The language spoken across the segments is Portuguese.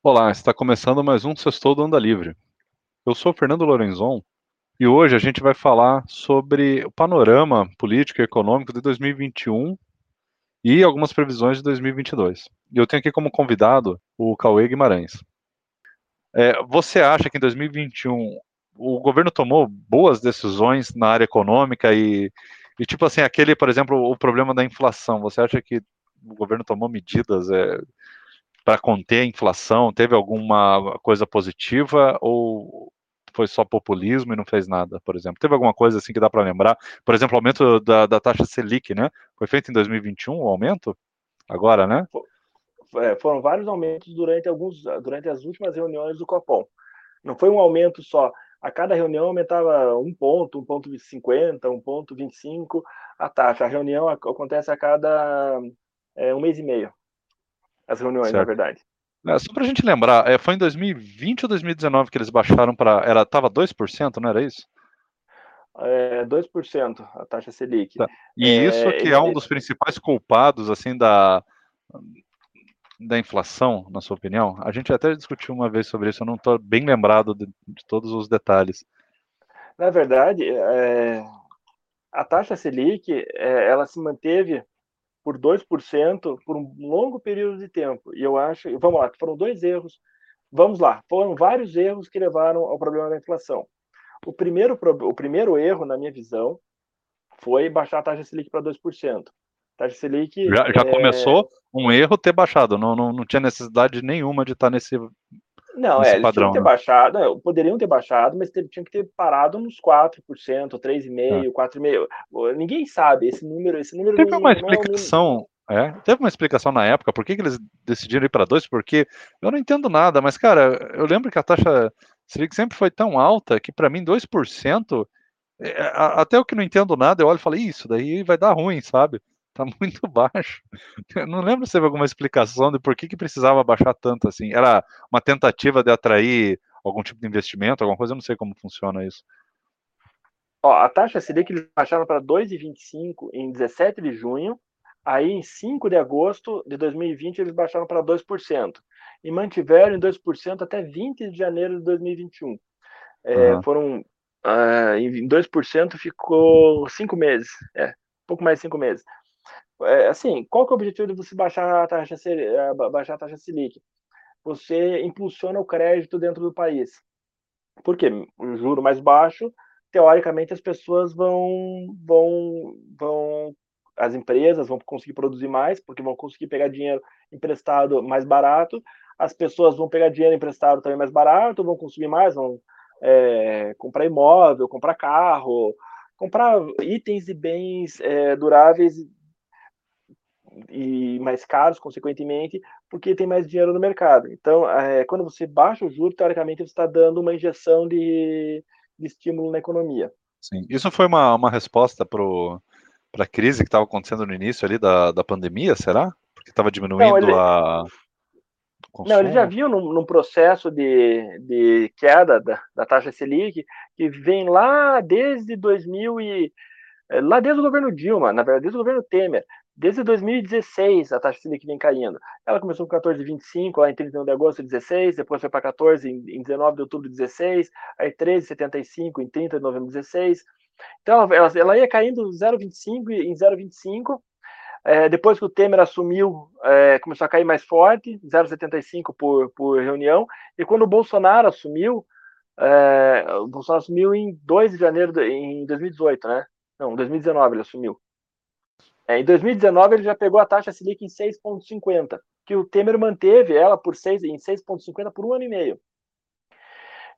Olá, está começando mais um Sextou do Anda Livre. Eu sou Fernando Lorenzon e hoje a gente vai falar sobre o panorama político e econômico de 2021 e algumas previsões de 2022. E eu tenho aqui como convidado o Cauê Guimarães. É, você acha que em 2021 o governo tomou boas decisões na área econômica e, e tipo assim, aquele, por exemplo, o problema da inflação, você acha que o governo tomou medidas é, para conter a inflação? Teve alguma coisa positiva ou foi só populismo e não fez nada, por exemplo? Teve alguma coisa assim que dá para lembrar? Por exemplo, o aumento da, da, taxa Selic, né? Foi feito em 2021 o aumento? Agora, né? É, foram vários aumentos durante alguns durante as últimas reuniões do Copom. Não foi um aumento só. A cada reunião aumentava um ponto, um ponto 50, um ponto 25 a taxa. A reunião acontece a cada é, um mês e meio as reuniões, certo. na verdade. É, só para a gente lembrar, é, foi em 2020 ou 2019 que eles baixaram para. Era, tava 2%, não era isso? É, 2% a taxa Selic. Tá. E é, isso que é um dos principais culpados assim da, da inflação, na sua opinião? A gente até discutiu uma vez sobre isso, eu não estou bem lembrado de, de, todos os detalhes. Na verdade, é, a taxa Selic é, ela se manteve por 2% por um longo período de tempo. E eu acho, vamos lá, foram dois erros. Vamos lá, foram vários erros que levaram ao problema da inflação. O primeiro, o primeiro erro, na minha visão, foi baixar a taxa Selic para 2%. Taxa Selic. Já, já é... começou um erro ter baixado, não, não, não tinha necessidade nenhuma de estar nesse não, é, eles tinham que ter né? baixado, não, poderiam ter baixado, mas tinham que ter parado nos 4%, 3,5%, é. 4,5%. Ninguém sabe esse número. Esse número teve não, uma explicação. É, um... é, teve uma explicação na época por que, que eles decidiram ir para 2, porque eu não entendo nada, mas, cara, eu lembro que a taxa Selic sempre foi tão alta que, para mim, 2%, é, até o que não entendo nada, eu olho e falo, isso daí vai dar ruim, sabe? Tá muito baixo. Eu não lembro se teve alguma explicação de por que, que precisava baixar tanto assim. Era uma tentativa de atrair algum tipo de investimento, alguma coisa, eu não sei como funciona isso. Ó, a taxa Selic eles baixaram para 2,25 em 17 de junho, aí em 5 de agosto de 2020 eles baixaram para 2%, e mantiveram em 2% até 20 de janeiro de 2021. É, uhum. Foram, uh, em 2% ficou 5 meses, é, pouco mais de 5 meses é, assim, qual que é o objetivo de você baixar a taxa, baixar a taxa Selic? Você impulsiona o crédito dentro do país. Por quê? Um juro mais baixo, teoricamente as pessoas vão, vão, vão, as empresas vão conseguir produzir mais, porque vão conseguir pegar dinheiro emprestado mais barato, as pessoas vão pegar dinheiro emprestado também mais barato, vão consumir mais, vão é, comprar imóvel, comprar carro, comprar itens e bens é, duráveis e mais caros, consequentemente, porque tem mais dinheiro no mercado. Então, é, quando você baixa o juro, teoricamente você está dando uma injeção de, de estímulo na economia. Sim, isso foi uma, uma resposta para a crise que estava acontecendo no início ali da, da pandemia, será? Porque estava diminuindo Não, ele... a. Consumo. Não, eles já viam num, num, processo de, de queda da, da, taxa Selic que vem lá desde 2000 e é, lá desde o governo Dilma, na verdade, desde o governo Temer. Desde 2016, a taxa Selic vem caindo. Ela começou com 14,25 lá em 31 de agosto de 16, depois foi para 14 em 19 de outubro de 16, aí 13,75 em 30 de novembro de 16. Então, ela, ela ia caindo 0,25 em 0,25. É, depois que o Temer assumiu, é, começou a cair mais forte, 0,75 por, por reunião. E quando o Bolsonaro assumiu, é, o Bolsonaro assumiu em 2 de janeiro de, em 2018, né? Não, 2019 ele assumiu. É, em 2019, ele já pegou a taxa Selic em 6,50, que o Temer manteve ela por 6, em 6,50 por um ano e meio.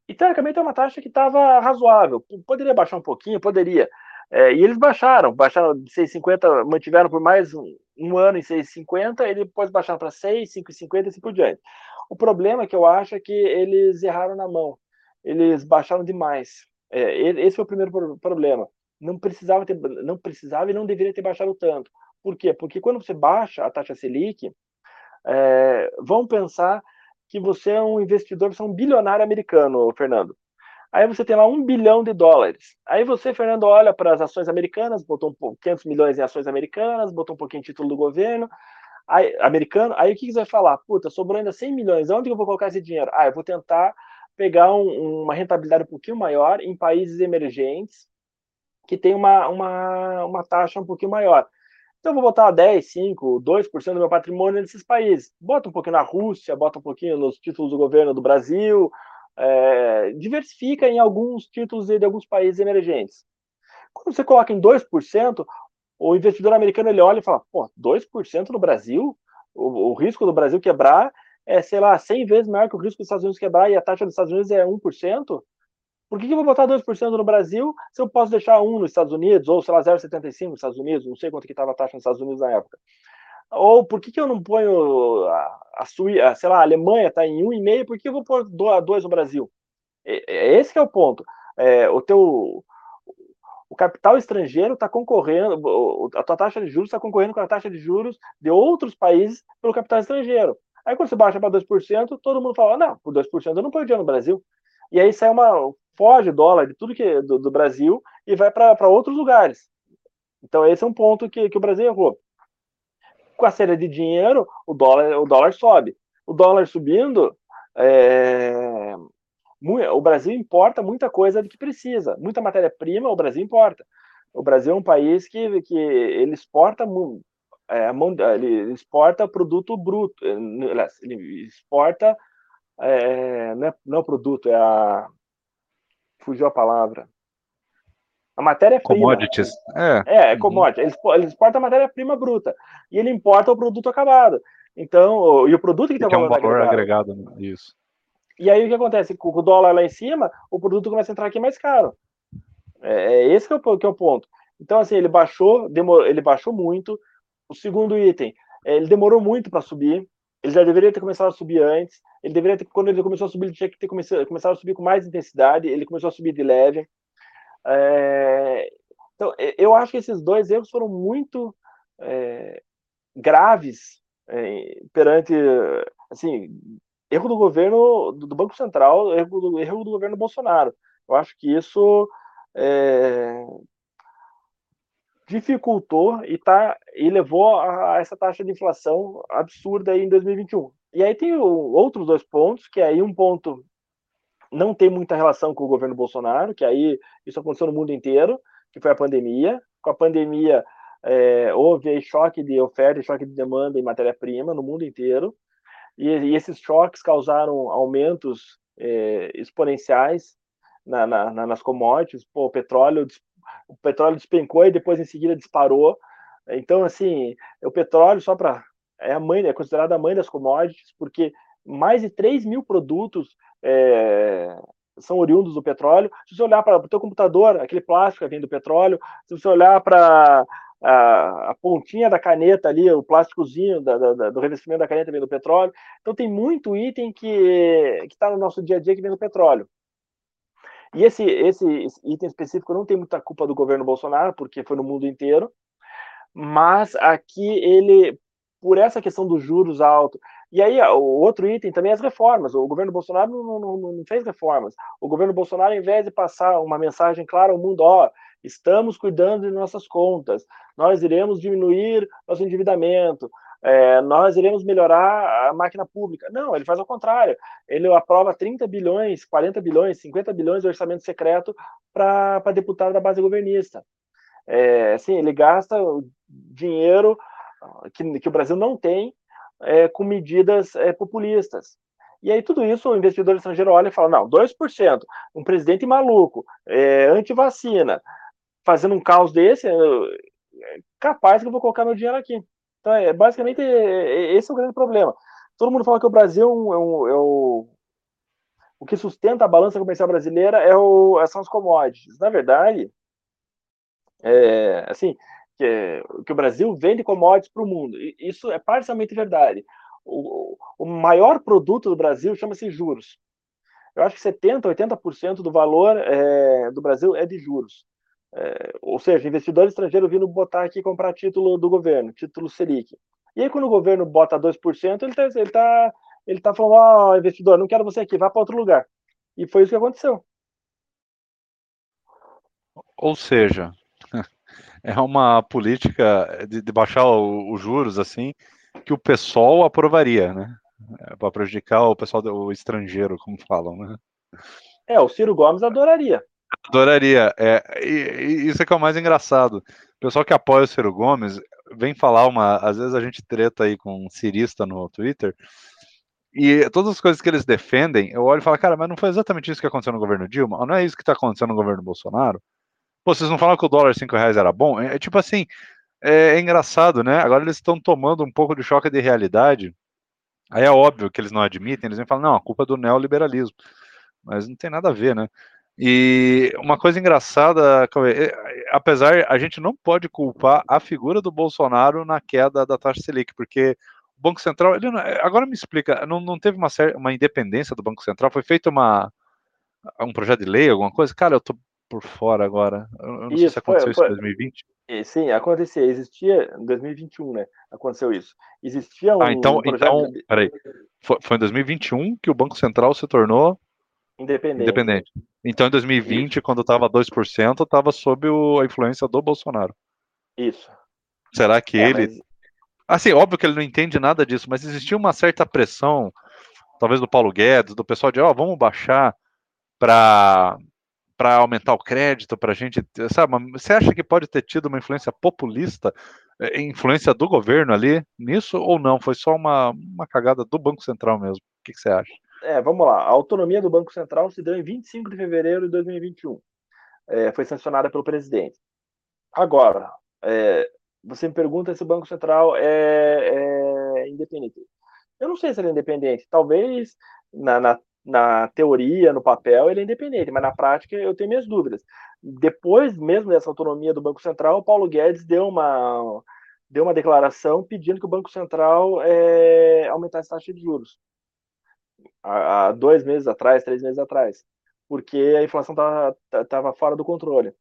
E, teoricamente, é uma taxa que estava razoável. Poderia baixar um pouquinho? Poderia. É, e eles baixaram, baixaram de 6,50, mantiveram por mais um, um ano em 6,50, e depois baixaram para 6, 5,50 e assim por diante. O problema que eu acho é que eles erraram na mão. Eles baixaram demais. É, esse foi o primeiro problema não precisava ter, não precisava e não deveria ter baixado tanto. Por quê? Porque quando você baixa a taxa Selic, é, vão pensar que você é um investidor, você é um bilionário americano, Fernando. Aí você tem lá um bilhão de dólares. Aí você, Fernando, olha para as ações americanas, botou um 500 milhões em ações americanas, botou um pouquinho em título do governo. Aí, americano, aí o que, que você vai falar? Puta, sobrou ainda 100 milhões, onde eu vou colocar esse dinheiro? Ah, eu vou tentar pegar um, uma rentabilidade um pouquinho maior em países emergentes que tem uma, uma, uma taxa um pouquinho maior. Então eu vou botar 10, 5, 2% do meu patrimônio nesses países. Bota um pouquinho na Rússia, bota um pouquinho nos títulos do governo do Brasil, é, diversifica em alguns títulos de alguns países emergentes. Quando você coloca em 2%, o investidor americano ele olha e fala, pô, 2% no Brasil? O, o, risco do Brasil quebrar é, sei lá, 100 vezes maior que o risco dos Estados Unidos quebrar e a taxa dos Estados Unidos é 1%? Por que, que eu vou botar 2% no Brasil se eu posso deixar 1 nos Estados Unidos, ou sei lá, 0,75 nos Estados Unidos, não sei quanto que estava a taxa nos Estados Unidos na época. Ou por que, que eu não ponho a, a, sei lá, a Alemanha está em 1,5, por que eu vou pôr 2 no Brasil? É, é, esse é o ponto. É, o teu o capital estrangeiro está concorrendo, a tua taxa de juros está concorrendo com a taxa de juros de outros países pelo capital estrangeiro. Aí quando você baixa para 2%, todo mundo fala, não, por 2% eu não ponho dinheiro no Brasil. E aí sai uma, foge dólar de tudo que do, do Brasil e vai para outros lugares. Então esse é um ponto que, que o Brasil errou. Com a série de dinheiro, o dólar, o dólar sobe. O dólar subindo, é, o Brasil importa muita coisa do que precisa, muita matéria-prima o Brasil importa. O Brasil é um país que, que ele exporta é, ele exporta produto bruto, ele exporta é, não, é, não é o produto, é a fugiu a palavra. A matéria-prima. Commodities. É, é, é commodity. Ele, ele exporta a matéria-prima bruta e ele importa o produto acabado. Então, e o produto que tem que é um valor agregado. agregado. Isso. E aí o que acontece? Com o dólar lá em cima, o produto começa a entrar aqui mais caro. É, é esse que é, o, que é o ponto. Então, assim, ele baixou, demorou, ele baixou muito. O segundo item, é, ele demorou muito para subir. Ele já deveria ter começado a subir antes. Ele deveria ter, quando ele começou a subir, ele tinha que ter começado, começado a subir com mais intensidade. Ele começou a subir de leve. É, então, eu acho que esses dois erros foram muito é, graves é, perante, assim, erro do governo do Banco Central, erro do, erro do governo Bolsonaro. Eu acho que isso é, dificultou e, tá, e levou a, a, essa taxa de inflação absurda aí em 2021. E aí tem o, outros dois pontos, que aí um ponto não tem muita relação com o governo Bolsonaro, que aí isso aconteceu no mundo inteiro, que foi a pandemia. Com a pandemia é, houve choque de oferta choque de demanda em matéria-prima no mundo inteiro. E, e esses choques causaram aumentos é, exponenciais na, na, nas commodities. Pô, o petróleo, o petróleo despencou e depois em seguida disparou. Então, assim, o petróleo, só para. É a mãe, é considerada a mãe das commodities, porque mais de 3 mil produtos é, são oriundos do petróleo. Se você olhar para o teu computador, aquele plástico vem do petróleo. Se você olhar para a, a, pontinha da caneta ali, o plásticozinho da, da, do revestimento da caneta vem do petróleo. Então tem muito item que está no nosso dia a dia que vem do petróleo. E esse, esse item específico não tem muita culpa do governo Bolsonaro, porque foi no mundo inteiro, mas aqui ele, por essa questão dos juros altos, e aí o outro item também é as reformas. O governo Bolsonaro não, não, não fez reformas. O governo Bolsonaro, ao invés de passar uma mensagem clara ao mundo, ó, estamos cuidando de nossas contas, nós iremos diminuir nosso endividamento, é, nós iremos melhorar a máquina pública. Não, ele faz ao contrário. Ele aprova 30 bilhões, 40 bilhões, 50 bilhões de orçamento secreto para deputado da base governista. É, assim, ele gasta dinheiro que, que o Brasil não tem é, com medidas é, populistas. E aí tudo isso o investidor estrangeiro olha e fala, não, 2%, um presidente maluco, é, anti-vacina, fazendo um caos desse, é, capaz que eu vou colocar meu dinheiro aqui. Então, é, basicamente, é, esse é o grande problema. Todo mundo fala que o Brasil é, um, é, o, o que sustenta a balança comercial brasileira é o, são as commodities. Na verdade, é, assim, que, que o Brasil vende commodities para o mundo. Isso é parcialmente verdade. O, o maior produto do Brasil chama-se juros. Eu acho que 70%, 80% do valor é, do Brasil é de juros. É, ou seja, investidor estrangeiro vindo botar aqui comprar título do governo, título Selic. E aí, quando o governo bota 2%, ele está ele tá, ele tá falando: Ó, oh, investidor, não quero você aqui, vá para outro lugar. E foi isso que aconteceu. Ou seja, é uma política de, de baixar os juros assim que o pessoal aprovaria, né? É, para prejudicar o pessoal do estrangeiro, como falam, né? É, o Ciro Gomes adoraria. Adoraria. É, e, e isso é que é o mais engraçado. O pessoal que apoia o Ciro Gomes vem falar uma. Às vezes a gente treta aí com um cirista no Twitter. E todas as coisas que eles defendem, eu olho e falo, cara, mas não foi exatamente isso que aconteceu no governo Dilma? Não é isso que está acontecendo no governo Bolsonaro? Pô, vocês não falam que o dólar 5 reais era bom? É, é tipo assim, é, é, engraçado, né? Agora eles estão tomando um pouco de choque de realidade. Aí é óbvio que eles não admitem, eles vêm falar, não, a culpa é do neoliberalismo. Mas não tem nada a ver, né? E uma coisa engraçada, é, apesar, a gente não pode culpar a figura do Bolsonaro na queda da taxa Selic, porque o Banco Central, ele não, agora me explica, não, não teve uma, uma independência do Banco Central, foi feito uma, um projeto de lei, alguma coisa? Cara, eu tô por fora agora. Eu não isso, sei se aconteceu foi, isso em 2020. Sim, acontecia. Existia em 2021, né? Aconteceu isso. Existia um. Ah, então, então de... peraí. Foi, foi em 2021 que o Banco Central se tornou independente. independente. Então, em 2020, isso. quando estava 2%, estava sob o, a influência do Bolsonaro. Isso. Será que é, ele. Mas... Assim, óbvio que ele não entende nada disso, mas existia uma certa pressão, talvez do Paulo Guedes, do pessoal de, ó, oh, vamos baixar para para aumentar o crédito, para a gente, sabe? Você acha que pode ter tido uma influência populista, eh, influência do governo ali nisso ou não? Foi só uma, uma cagada do Banco Central mesmo? O que, que você acha? É, vamos lá. A autonomia do Banco Central se deu em 25 de fevereiro de 2021. É, foi sancionada pelo presidente. Agora, é, você me pergunta se o Banco Central é, é, independente. Eu não sei se ele é independente. Talvez na, na na teoria, no papel, ele é independente, mas na prática eu tenho minhas dúvidas. Depois mesmo dessa autonomia do Banco Central, o Paulo Guedes deu uma, deu uma declaração pedindo que o Banco Central é, aumentasse a taxa de juros. Há, dois meses atrás, três meses atrás, porque a inflação estava fora do controle.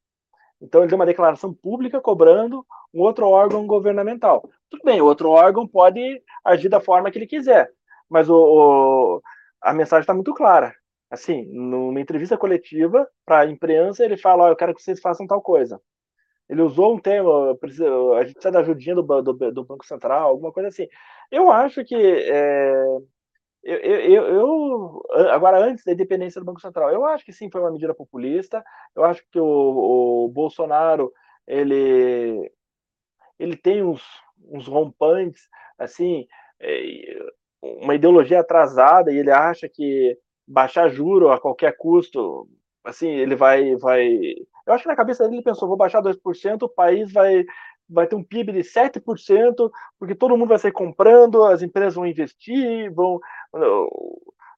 Então ele deu uma declaração pública cobrando um outro órgão governamental. Tudo bem, o outro órgão pode agir da forma que ele quiser, mas o, o a mensagem está muito clara. Assim, numa entrevista coletiva para a imprensa, ele fala: oh, Eu quero que vocês façam tal coisa. Ele usou um termo, a gente precisa da ajudinha do, do, do, Banco Central, alguma coisa assim. Eu acho que. É, eu, eu, eu, agora, antes da independência do Banco Central, eu acho que sim foi uma medida populista. Eu acho que o, o Bolsonaro ele, ele tem uns, uns rompantes, assim, é, uma ideologia atrasada e ele acha que baixar juro a qualquer custo, assim, ele vai vai Eu acho que na cabeça dele ele pensou, vou baixar 2%, o país vai vai ter um PIB de 7%, porque todo mundo vai sair comprando, as empresas vão investir, vão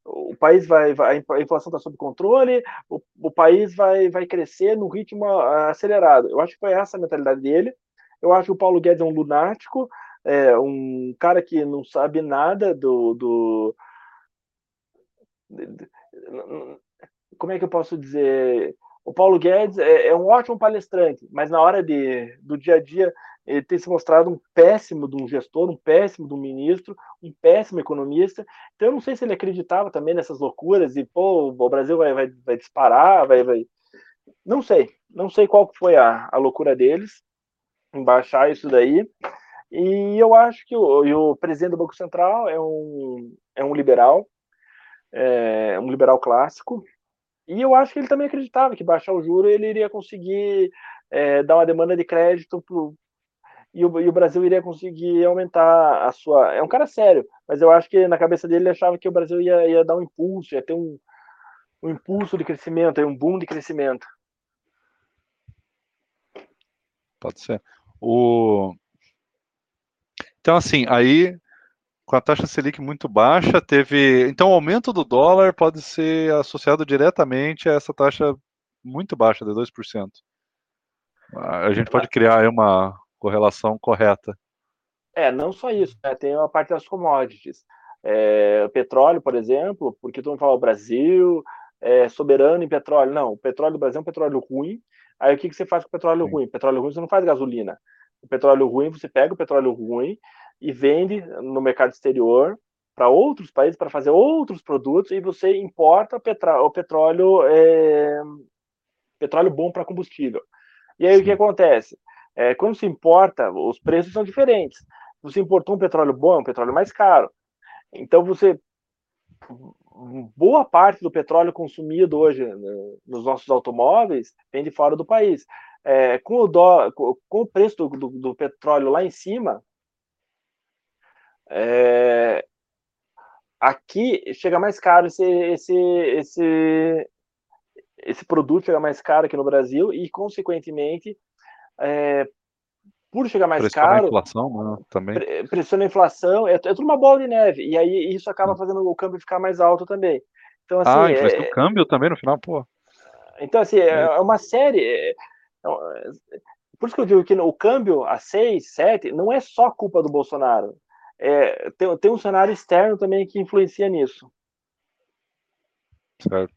o país vai, vai a inflação está sob controle, o, o país vai, vai crescer no ritmo acelerado. Eu acho que foi essa a mentalidade dele. Eu acho que o Paulo Guedes é um lunático, é, um cara que não sabe nada do, do como é que eu posso dizer? O Paulo Guedes é, é, um ótimo palestrante, mas na hora de, do dia a dia ele tem se mostrado um péssimo de um gestor, um péssimo de um ministro, um péssimo economista. Então eu não sei se ele acreditava também nessas loucuras e pô, o Brasil vai, vai, vai disparar, vai, vai. Não sei, não sei qual foi a, a loucura deles em baixar isso daí. E eu acho que o, o presidente do Banco Central é um, é um liberal, é um liberal clássico, e eu acho que ele também acreditava que baixar o juro ele iria conseguir é, dar uma demanda de crédito pro, e, o, e o Brasil iria conseguir aumentar a sua. É um cara sério, mas eu acho que na cabeça dele ele achava que o Brasil ia, ia dar um impulso, ia ter um, um impulso de crescimento, um boom de crescimento. Pode ser. O, então, assim, aí com a taxa Selic muito baixa, teve. Então, o aumento do dólar pode ser associado diretamente a essa taxa muito baixa, de 2%. A gente pode criar aí uma correlação correta. É, não só isso, né? tem a parte das commodities. É, o petróleo, por exemplo, porque todo mundo fala o Brasil é soberano em petróleo. Não, o petróleo do Brasil é um petróleo ruim. Aí o que, que você faz com o petróleo Sim. ruim? Petróleo ruim você não faz gasolina o petróleo ruim, você pega o petróleo ruim e vende no mercado exterior para outros países para fazer outros produtos e você importa o petróleo é, petróleo bom para combustível. E aí Sim. o que acontece? É, quando se importa, os preços são diferentes. Você importou um petróleo bom, é um petróleo mais caro. Então você boa parte do petróleo consumido hoje né, nos nossos automóveis vem de fora do país. É, com, o com o preço do, do, do petróleo lá em cima, é, aqui chega mais caro esse, esse, esse, esse produto chega mais caro aqui no Brasil e, consequentemente, é, por chegar mais pressiona caro. Pressiona a inflação, né, também. Pressiona a inflação, é, é tudo uma bola de neve. E aí isso acaba hum. fazendo o câmbio ficar mais alto também. Então, assim, ah, influencia é, o câmbio também no final, pô. Então, assim, é, é uma série. É, é, por isso que eu digo que o câmbio a 6, 7 não é só culpa do Bolsonaro. É, tem, tem um cenário externo também que influencia nisso. Certo.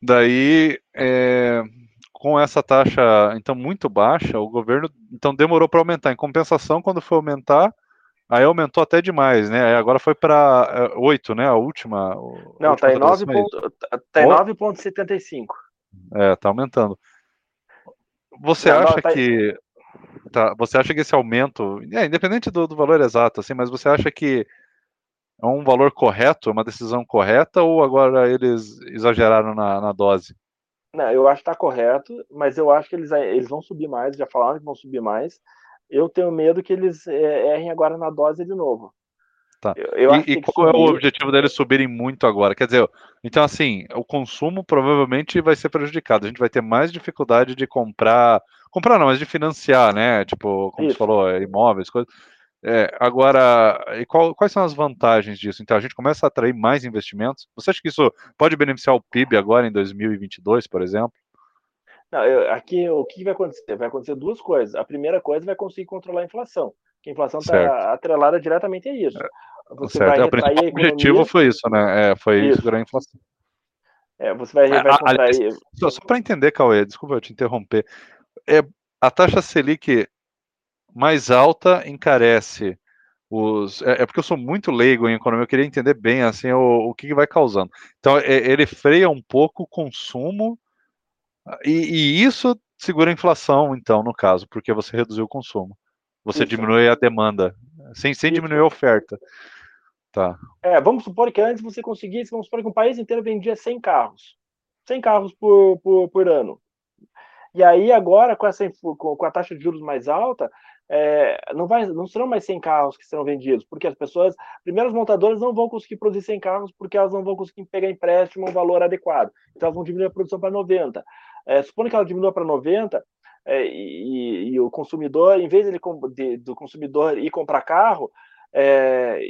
Daí, é, com essa taxa então muito baixa, o governo então demorou para aumentar. Em compensação, quando foi aumentar, aí aumentou até demais, né? Agora foi para 8, é, né? A última. Não, está em 9,75. Tá é, tá aumentando. Você Não, acha tá... que tá, você acha que esse aumento, é, independente do, do valor exato, assim, mas você acha que é um valor correto, uma decisão correta, ou agora eles exageraram na, na dose? Não, eu acho que está correto, mas eu acho que eles, eles vão subir mais, já falaram que vão subir mais. Eu tenho medo que eles é, errem agora na dose de novo. Tá. Eu, eu e, e qual subir... é o objetivo deles subirem muito agora? Quer dizer, então assim, o consumo provavelmente vai ser prejudicado. A gente vai ter mais dificuldade de comprar, comprar não, mas de financiar, né? Tipo, como Isso. você falou, imóveis, coisas. É, agora, e qual, quais são as vantagens disso? Então, a gente começa a atrair mais investimentos. Você acha que isso pode beneficiar o PIB agora em 2022, por exemplo? Não, eu, aqui o que vai acontecer? Vai acontecer duas coisas. A primeira coisa vai conseguir controlar a inflação, que a inflação está atrelada diretamente a isso. É, você certo. vai é, o principal objetivo foi isso, né? É, foi isso. segurar a inflação. É, você vai, vai contrair... Só, só para entender, Cauê, desculpa eu te interromper. É, a taxa Selic mais alta encarece os. É, é, porque eu sou muito leigo em economia, eu queria entender bem assim o, o que, que vai causando. Então, é, ele freia um pouco o consumo, e, e, isso segura a inflação, então, no caso, porque você reduziu o consumo. Você isso. diminui a demanda, sem, sem diminuir a oferta. Tá. É, vamos supor que antes você conseguisse, vamos supor que um país inteiro vendia 100 carros. 100 carros por, por, por ano. E aí, agora, com, essa, com a taxa de juros mais alta, é, não, vai, não serão mais 100 carros que serão vendidos, porque as pessoas, primeiro as montadoras não vão conseguir produzir 100 carros porque elas não vão conseguir pegar empréstimo um valor adequado. Então elas vão diminuir a produção para 90. É, supondo que ela diminua para 90 é, e, e, o consumidor, em vez de, de, do consumidor ir comprar carro, é,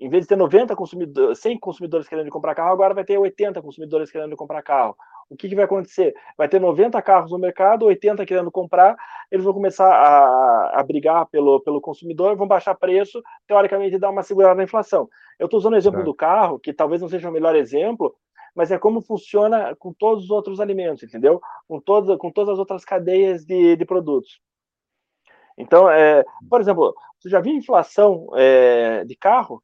em vez de ter 90 consumidores, 100 consumidores querendo comprar carro, agora vai ter 80 consumidores querendo comprar carro. O que, que vai acontecer? Vai ter 90 carros no mercado, 80 querendo comprar, eles vão começar a, a brigar pelo, pelo consumidor, vão baixar preço, teoricamente dar uma segurada na inflação. Eu estou usando o exemplo é. do carro, que talvez não seja o melhor exemplo, mas é como funciona com todos os outros alimentos, entendeu? Com, todas com todas as outras cadeias de, de produtos. Então, é, por exemplo, você já viu inflação é, de carro?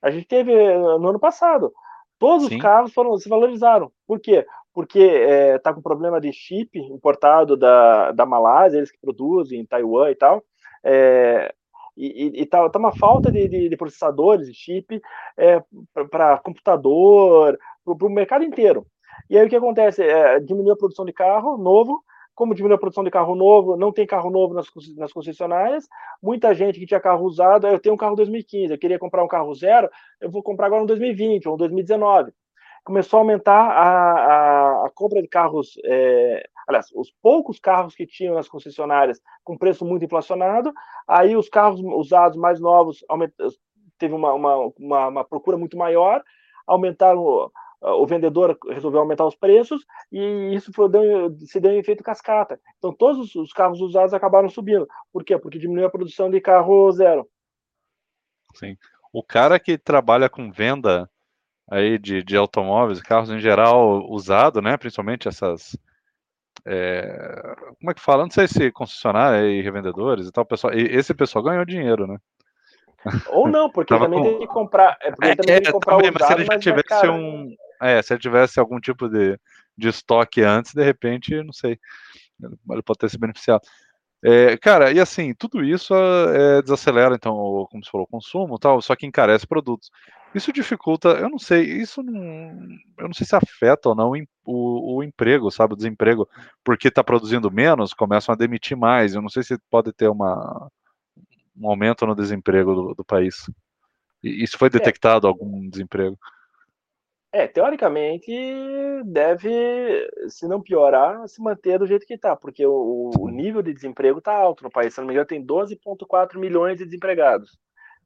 A gente teve no ano passado. Todos Sim. os carros foram se valorizaram. Por quê? Porque está é, tá com problema de chip importado da, da Malásia, eles que produzem, em Taiwan e tal. É, e, e tá, uma falta de, de, de processadores, de chip, é, para computador, para o mercado inteiro. E aí o que acontece? É, diminuiu a produção de carro novo, como diminuiu a produção de carro novo, não tem carro novo nas, nas concessionárias, muita gente que tinha carro usado, eu tenho um carro 2015, eu queria comprar um carro zero, eu vou comprar agora um 2020 ou um 2019. Começou a aumentar a, a, a compra de carros, é, aliás, os poucos carros que tinham nas concessionárias com preço muito inflacionado, aí os carros usados mais novos aument, teve uma, uma, uma, uma procura muito maior, aumentaram o vendedor resolveu aumentar os preços e isso foi, deu, se deu em efeito cascata. Então, todos os carros usados acabaram subindo. Por quê? Porque diminuiu a produção de carro zero. Sim. O cara que trabalha com venda aí de, de automóveis, carros em geral usado, né? Principalmente essas. É, como é que fala? Não sei se concessionária e revendedores e tal, pessoal. E esse pessoal ganhou dinheiro, né? Ou não, porque também com... tem que comprar. É porque é, também tem que comprar também, usado, mas se ele já tivesse um, é, se ele tivesse algum tipo de, de estoque antes, de repente, não sei, ele pode ter se beneficiado. É, cara, e assim, tudo isso é, desacelera, então, como você falou, o consumo tal, só que encarece produtos. Isso dificulta, eu não sei, isso não, eu não sei se afeta ou não o, o emprego, sabe, o desemprego, porque está produzindo menos, começam a demitir mais, eu não sei se pode ter uma, um aumento no desemprego do, do país. Isso foi é. detectado, algum desemprego? É, teoricamente deve, se não piorar, se manter do jeito que está, porque o, o, nível de desemprego está alto no país. Se não me engano, tem 12,4 milhões de desempregados.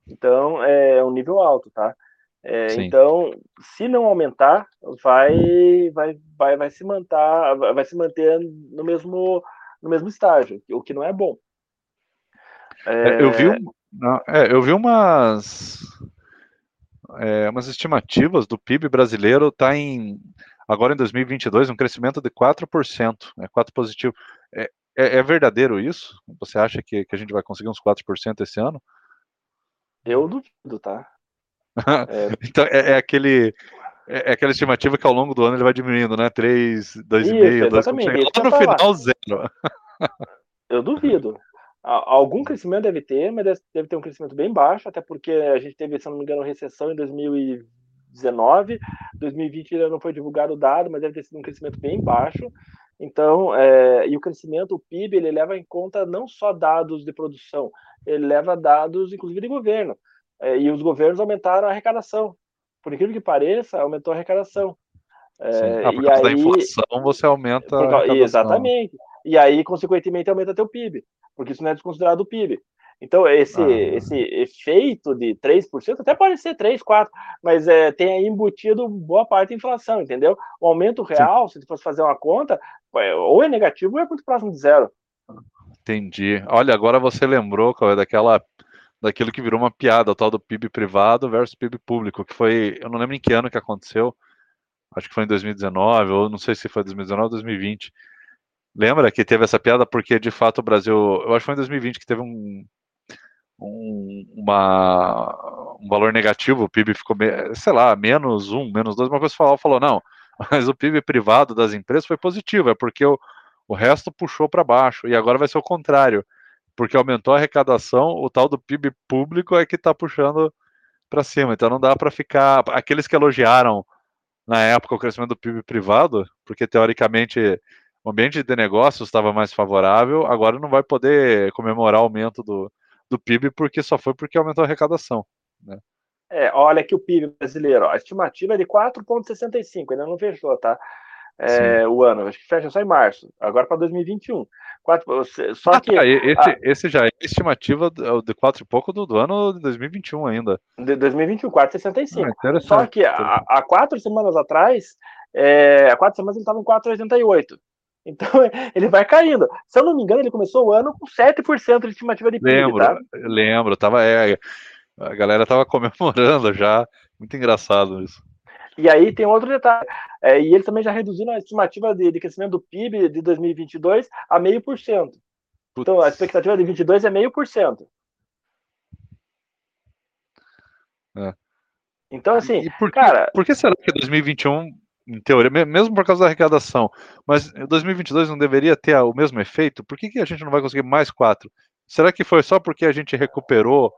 Então, é um nível alto, tá? É, então, se não aumentar, vai, vai, vai, vai se manter, vai se manter no mesmo, no mesmo estágio, o que não é bom. É... eu vi, não, é, eu vi umas é, umas estimativas do PIB brasileiro está em agora em 2022 um crescimento de 4%, é 4 positivo. É, é, é, verdadeiro isso? Você acha que, que a gente vai conseguir uns 4% esse ano? Eu duvido, tá? É... então é, é aquele é, é, aquela estimativa que ao longo do ano ele vai diminuindo, né? 3, 2,5, 2, lá no final zero. Eu duvido. Algum crescimento deve ter, mas deve ter um crescimento bem baixo, até porque a gente teve, se não me engano, recessão em 2019, 2020 ainda não foi divulgado o dado, mas deve ter sido um crescimento bem baixo. Então, é, e o crescimento, o PIB, ele leva em conta não só dados de produção, ele leva dados, inclusive, de governo. É, e os governos aumentaram a arrecadação. Por incrível que pareça, aumentou a arrecadação. É, ah, por causa aí, da inflação, você aumenta por, Exatamente. E aí, consequentemente, aumenta teu PIB porque isso não é desconsiderado o PIB. Então, esse, ah. esse efeito de 3%, até pode ser 3, 4, mas é, tem aí embutido boa parte da inflação, entendeu? O aumento real, Sim. se você fosse fazer uma conta, é, ou é negativo ou é muito próximo de zero. Entendi. Olha, agora você lembrou é daquela daquilo que virou uma piada, o tal do PIB privado versus PIB público, que foi, eu não lembro em que ano que aconteceu, acho que foi em 2019, ou não sei se foi 2019 ou 2020, Lembra que teve essa piada? Porque de fato o Brasil, eu acho que foi em 2020 que teve um, um, uma, um valor negativo, o PIB ficou, sei lá, menos um, menos dois, uma coisa falou, falou, não, mas o PIB privado das empresas foi positivo, é porque o, o resto puxou para baixo, e agora vai ser o contrário, porque aumentou a arrecadação, o tal do PIB público é que está puxando para cima, então não dá para ficar, aqueles que elogiaram na época o crescimento do PIB privado, porque teoricamente o ambiente de negócios estava mais favorável, agora não vai poder comemorar o aumento do, do PIB porque só foi porque aumentou a arrecadação. Né? É, olha aqui o PIB brasileiro, ó, a estimativa é de 4,65, ainda não fechou, tá? É, o ano, acho que fecha só em março, agora para 2021. Quatro, só ah, que. Tá, esse, esse já é estimativa de 4 e pouco do, do, ano de 2021 ainda. De 2021, 4,65. Ah, só que há, há quatro semanas atrás, é, há quatro semanas ele estava em 4,88. Então ele vai caindo. Se eu não me engano, ele começou o ano com 7% de estimativa de PIB. Lembro, tá? lembro, tava, é, a galera tava comemorando já. Muito engraçado isso. E aí tem outro detalhe. É, e eles também já reduziram a estimativa de, de crescimento do PIB de 2022 a meio por cento. Então a expectativa de 22 é meio por cento. É. Então, assim, por que, cara. Por que será que 2021 em teoria, mesmo por causa da arrecadação. Mas 2022 não deveria ter o mesmo efeito? Por que, que a gente não vai conseguir mais 4? Será que foi só porque a gente recuperou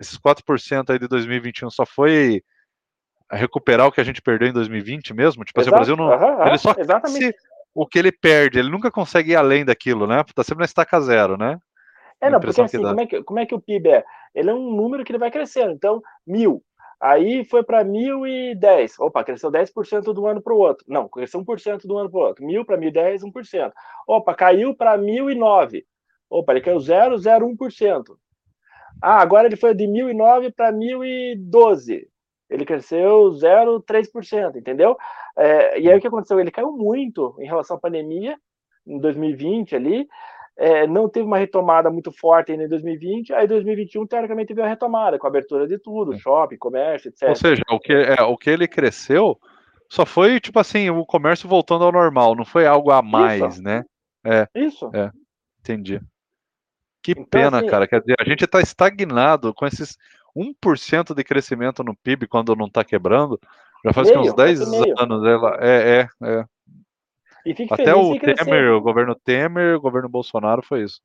esses 4% aí de 2021? Só foi recuperar o que a gente perdeu em 2020 mesmo? Tipo assim, o Brasil não. Uhum, ele só exatamente. o que ele perde, ele nunca consegue ir além daquilo, né? Tá sempre na estaca zero, né? É, não, porque assim, como é, que, como é que o PIB é? Ele é um número que ele vai crescendo. Então, mil. Aí foi para 1.010. Opa, cresceu 10% de um ano para o outro. Não, cresceu 1% de um ano para o outro. 1.000 para 1.010, 1%. Opa, caiu para 1.009. Opa, ele caiu 0,01%. Ah, agora ele foi de 1.009 para 1.012. Ele cresceu 0,3%, entendeu? É, e aí o que aconteceu? Ele caiu muito em relação à pandemia, em 2020 ali, é, não teve uma retomada muito forte ainda em 2020, aí 2021 teoricamente teve uma retomada com a abertura de tudo, shopping, comércio, etc. Ou seja, o que, é, o que ele cresceu só foi tipo assim, o comércio voltando ao normal, não foi algo a mais, Isso. né? É, Isso. É, entendi. Que então, pena, assim, cara. Quer dizer, a gente está estagnado com esses 1% de crescimento no PIB quando não está quebrando. Já faz meio, uns 10 anos. Ela, é, é, é. Até o Temer, o governo Temer, o governo Bolsonaro foi isso.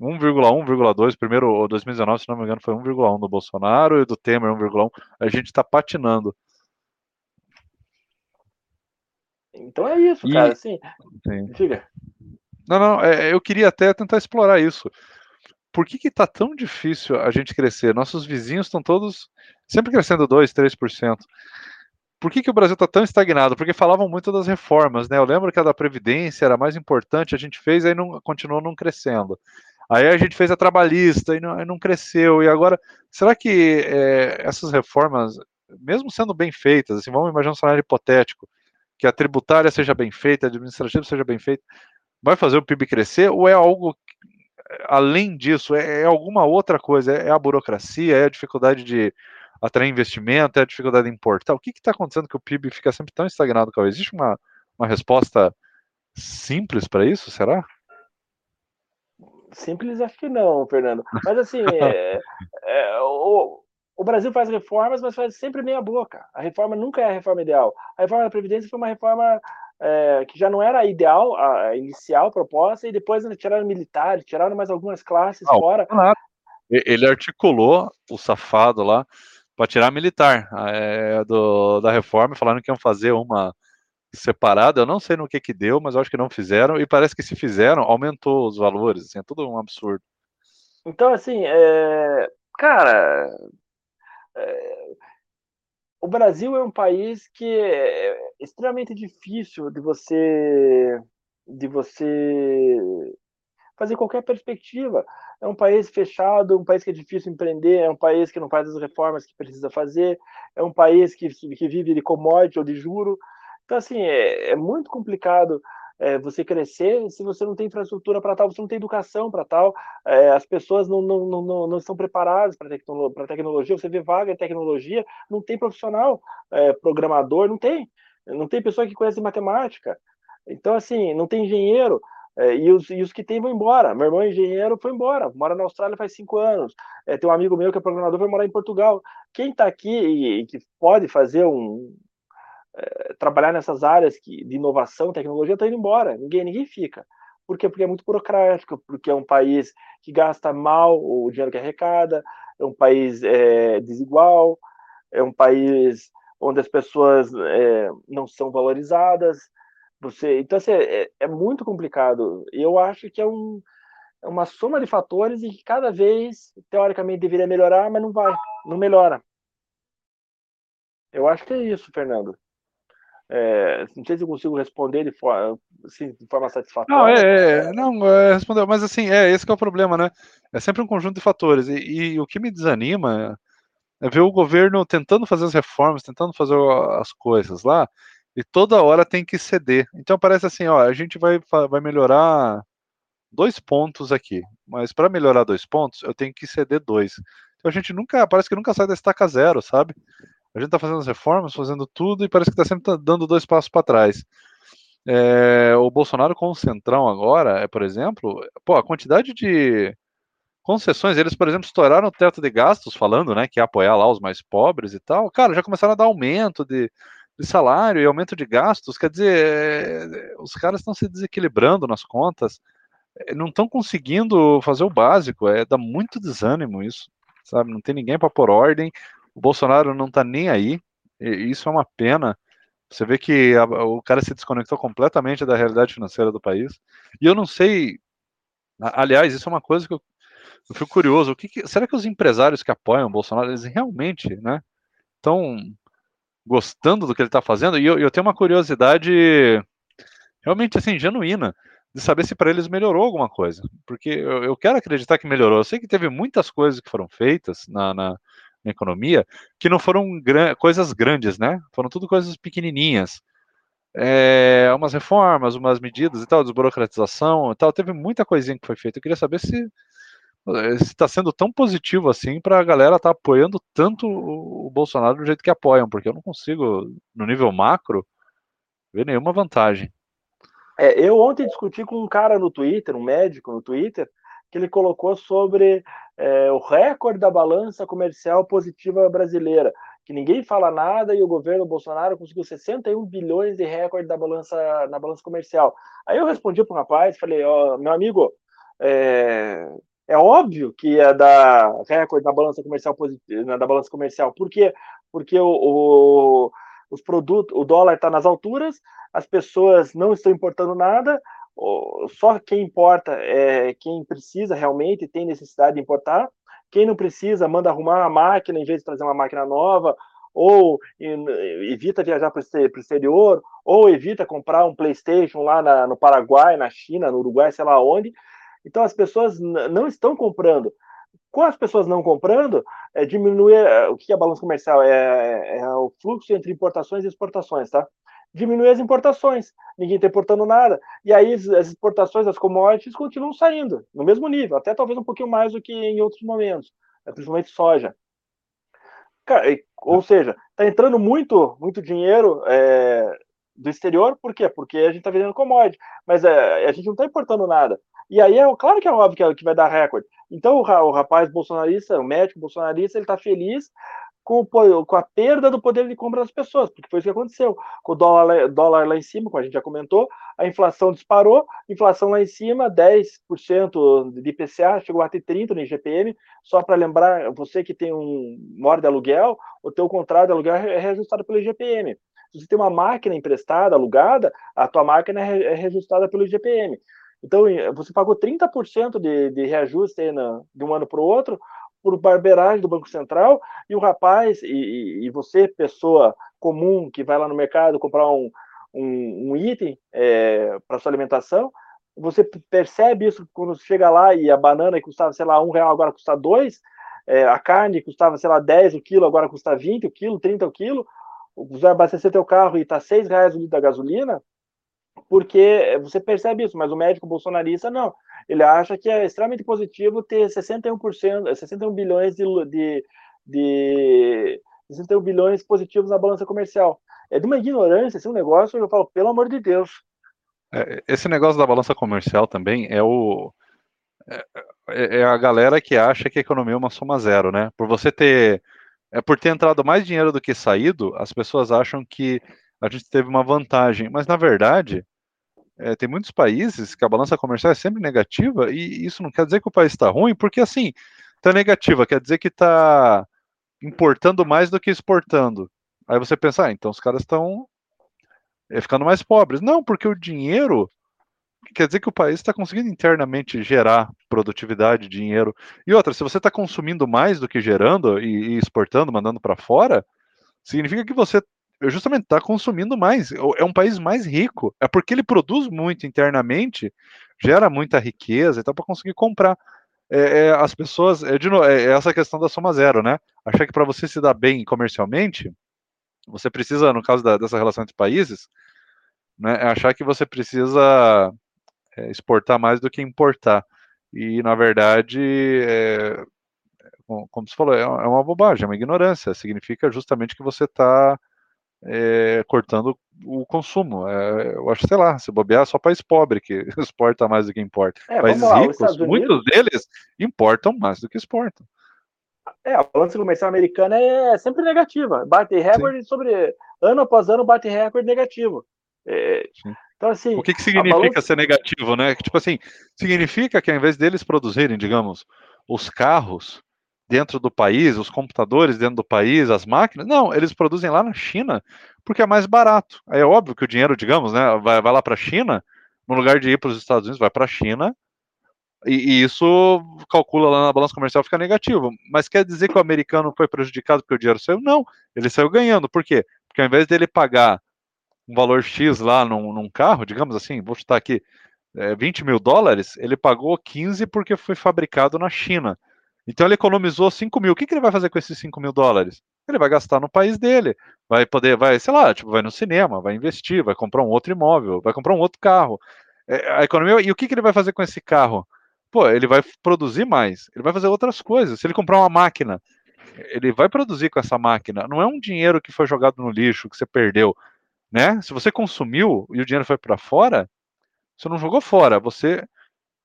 1,1, 1,2, primeiro 2019, se não me engano, foi 1,1 do Bolsonaro e do Temer 1,1. A gente está patinando. Então é isso, e... cara. Assim, Sim. Diga. Não, não, é, eu queria até tentar explorar isso. Por que está tão difícil a gente crescer? Nossos vizinhos estão todos sempre crescendo 2, 3%. Por que, que o Brasil está tão estagnado? Porque falavam muito das reformas, né? Eu lembro que a da Previdência era mais importante, a gente fez, aí não, continuou não crescendo. Aí a gente fez a trabalhista e não, não cresceu. E agora, será que é, essas reformas, mesmo sendo bem feitas, assim, vamos imaginar um cenário hipotético, que a tributária seja bem feita, a administrativa seja bem feita, vai fazer o PIB crescer ou é algo além disso? É, é alguma outra coisa? É, é a burocracia? É a dificuldade de atrair investimento? É a dificuldade de importar? O que está acontecendo que o PIB fica sempre tão estagnado? Existe uma, uma resposta simples para isso? Será? Simples acho que não, Fernando. Mas assim, é, é, o, o Brasil faz reformas, mas faz sempre meia boca. A reforma nunca é a reforma ideal. A reforma da Previdência foi uma reforma é, que já não era a ideal, a inicial proposta, e depois tiraram militares, tiraram mais algumas classes não, fora. Não Ele articulou o safado lá para tirar militar é, do, da reforma, falaram que iam fazer uma separada, eu não sei no que que deu, mas acho que não fizeram, e parece que se fizeram, aumentou os valores, assim, é tudo um absurdo. Então, assim, é... cara, é... o Brasil é um país que é extremamente difícil de você de você fazer qualquer perspectiva. É um país fechado, um país que é difícil empreender, é um país que não faz as reformas que precisa fazer, é um país que, que vive de commodity ou de juro. Então, assim, é, é muito complicado é, você crescer se você não tem infraestrutura para tal, você não tem educação para tal, é, as pessoas não, não, não, não estão preparadas para tecno, tecnologia, você vê vaga em tecnologia, não tem profissional é, programador, não tem, não tem pessoa que conhece matemática. Então, assim, não tem engenheiro, é, e, os, e os que tem vão embora. Meu irmão é engenheiro foi embora, mora na Austrália faz cinco anos. É, tem um amigo meu que é programador, vai morar em Portugal. Quem está aqui e, e, que pode fazer um, é, trabalhar nessas áreas que, de inovação, tecnologia, está indo embora. Ninguém, ninguém fica. Por quê? Porque é muito burocrático, porque é um país que gasta mal o dinheiro que arrecada, é um país é, desigual, é um país onde as pessoas é, não são valorizadas. Você, então, assim, é, é muito complicado. Eu acho que é, um, é uma soma de fatores e que cada vez, teoricamente, deveria melhorar, mas não vai, não melhora. Eu acho que é isso, Fernando. É, não sei se eu consigo responder de forma, assim, de forma satisfatória. Não, é, é não, é, respondeu, mas assim, é esse é o problema, né? É sempre um conjunto de fatores. E, e, o que me desanima é ver o governo tentando fazer as reformas, tentando fazer as coisas lá, e toda hora tem que ceder. Então parece assim, ó, a gente vai, vai melhorar dois pontos aqui, mas para melhorar dois pontos, eu tenho que ceder dois. Então a gente nunca, parece que nunca sai da estaca zero, sabe? A gente está fazendo as reformas, fazendo tudo e parece que está sempre dando dois passos para trás. É, o Bolsonaro com o Centrão agora, é, por exemplo, pô, a quantidade de concessões, eles, por exemplo, estouraram o teto de gastos, falando, né, que ia apoiar lá os mais pobres e tal. Cara, já começaram a dar aumento de, de salário e aumento de gastos. Quer dizer, é, os caras estão se desequilibrando nas contas, é, não estão conseguindo fazer o básico. É, dá muito desânimo isso, sabe? Não tem ninguém para pôr ordem. O Bolsonaro não está nem aí. isso é uma pena. Você vê que a, o cara se desconectou completamente da realidade financeira do país. E eu não sei. Aliás, isso é uma coisa que eu, eu fico curioso. O que, que será que os empresários que apoiam o Bolsonaro, eles realmente, né, estão gostando do que ele está fazendo? E eu, eu tenho uma curiosidade realmente assim genuína de saber se para eles melhorou alguma coisa, porque eu, eu, quero acreditar que melhorou. Eu sei que teve muitas coisas que foram feitas na, na, na economia, que não foram gran coisas grandes, né? Foram tudo coisas pequenininhas. É, umas reformas, umas medidas e tal, desburocratização e tal. Teve muita coisinha que foi feita. Eu queria saber se está sendo tão positivo assim para a galera estar tá apoiando tanto o, Bolsonaro do jeito que apoiam, porque eu não consigo, no nível macro, ver nenhuma vantagem. É, eu ontem discuti com um cara no Twitter, um médico no Twitter, que ele colocou sobre é, o recorde da balança comercial positiva brasileira, que ninguém fala nada e o governo Bolsonaro conseguiu 61 bilhões de recorde da balança na balança comercial. Aí eu respondi para um rapaz, falei, ó, meu amigo, é, é óbvio que é da recorde na balança comercial positiva, na balança comercial. Por quê? Porque o, o os produtos, o dólar está nas alturas, as pessoas não estão importando nada, só quem importa é quem precisa realmente, tem necessidade de importar. Quem não precisa, manda arrumar uma máquina em vez de trazer uma máquina nova, ou evita viajar para o exterior, ou evita comprar um PlayStation lá na, no Paraguai, na China, no Uruguai, sei lá onde. Então as pessoas não estão comprando. Com as pessoas não comprando, é, diminui é, o que é balanço comercial? É, é, é, o fluxo entre importações e exportações, tá? Diminui as importações, ninguém está importando nada. E aí as exportações das commodities continuam saindo no mesmo nível, até talvez um pouquinho mais do que em outros momentos, né, principalmente soja. Ou seja, está entrando muito, muito dinheiro é, do exterior, por quê? Porque a gente está vendendo commodity, mas é, a gente não está importando nada. E aí é claro que é óbvio que, é, vai dar recorde. Então o, rapaz bolsonarista, o médico bolsonarista, ele está feliz com, com, a perda do poder de compra das pessoas, porque foi isso que aconteceu. Com o dólar, dólar lá em cima, como a gente já comentou, a inflação disparou, inflação lá em cima, 10% de IPCA, chegou a ter 30% no IGPM, só para lembrar, você que tem um mora de aluguel, o teu contrato de aluguel é reajustado pelo IGPM. Se você tem uma máquina emprestada, alugada, a tua máquina é reajustada pelo IGPM. Então, você pagou 30% de, de reajuste na, de um ano para o outro por barbeiragem do Banco Central, e o rapaz, e, e você, pessoa comum, que vai lá no mercado comprar um, um, um item é, para sua alimentação, você percebe isso quando chega lá e a banana custava, sei lá, um real agora custa dois, é, a carne custava, sei lá, 10 o quilo, agora custa 20 o quilo, 30 o quilo, você abastecer teu carro e está 6 reais o litro da gasolina, porque você percebe isso, mas o médico bolsonarista não. Ele acha que é extremamente positivo ter 61%, 61 bilhões de, de, de 61 bilhões positivos na balança comercial. É de uma ignorância esse é um negócio, eu falo, pelo amor de Deus. É, esse negócio da balança comercial também é o é, é, é, a galera que acha que a economia é uma soma zero, né? Por você ter é por ter entrado mais dinheiro do que saído, as pessoas acham que a gente teve uma vantagem, mas na verdade é, tem muitos países que a balança comercial é sempre negativa e isso não quer dizer que o país está ruim, porque assim, está negativa, quer dizer que está importando mais do que exportando. Aí você pensa, ah, então os caras estão é, ficando mais pobres. Não, porque o dinheiro quer dizer que o país está conseguindo internamente gerar produtividade, dinheiro. E outra, se você está consumindo mais do que gerando e, e exportando, mandando para fora, significa que você justamente está consumindo mais. É um país mais rico. É porque ele produz muito internamente, gera muita riqueza, então para conseguir comprar. É, é, as pessoas, é, de novo, é, é essa questão da soma zero, né? Achar que para você se dar bem comercialmente, você precisa, no caso da, dessa relação entre países, né, é achar que você precisa é, exportar mais do que importar. E, na verdade, é, como você falou, é, é uma bobagem, é uma ignorância. Significa justamente que você está é, cortando o consumo. É, eu acho, sei lá, se bobear, só país pobre que exporta mais do que importa. É, Países lá, ricos, muitos deles importam mais do que exportam. É, a balança comercial americana é sempre negativa. Bate recorde sobre. Ano após ano, bate recorde negativo. É, então, assim. O que, que significa balança... ser negativo, né? Tipo assim, significa que ao invés deles produzirem, digamos, os carros dentro do país, os computadores dentro do país, as máquinas. Não, eles produzem lá na China porque é mais barato. Aí é óbvio que o dinheiro, digamos, né, vai, vai lá para a China, no lugar de ir para os Estados Unidos, vai para a China. E, e, isso calcula lá na balança comercial fica negativo. Mas quer dizer que o americano foi prejudicado porque o dinheiro saiu? Não, ele saiu ganhando. Por quê? Porque ao invés dele pagar um valor X lá num, num carro, digamos assim, vou chutar aqui, é, 20 mil dólares, ele pagou 15 porque foi fabricado na China. Então ele economizou 5 mil. O que, que ele vai fazer com esses 5 mil dólares? Ele vai gastar no país dele. Vai poder, vai, sei lá, tipo, vai no cinema, vai investir, vai comprar um outro imóvel, vai comprar um outro carro. É, a economia. E o que, que ele vai fazer com esse carro? Pô, ele vai produzir mais, ele vai fazer outras coisas. Se ele comprar uma máquina, ele vai produzir com essa máquina. Não é um dinheiro que foi jogado no lixo, que você perdeu. Né? Se você consumiu e o dinheiro foi para fora, você não jogou fora, você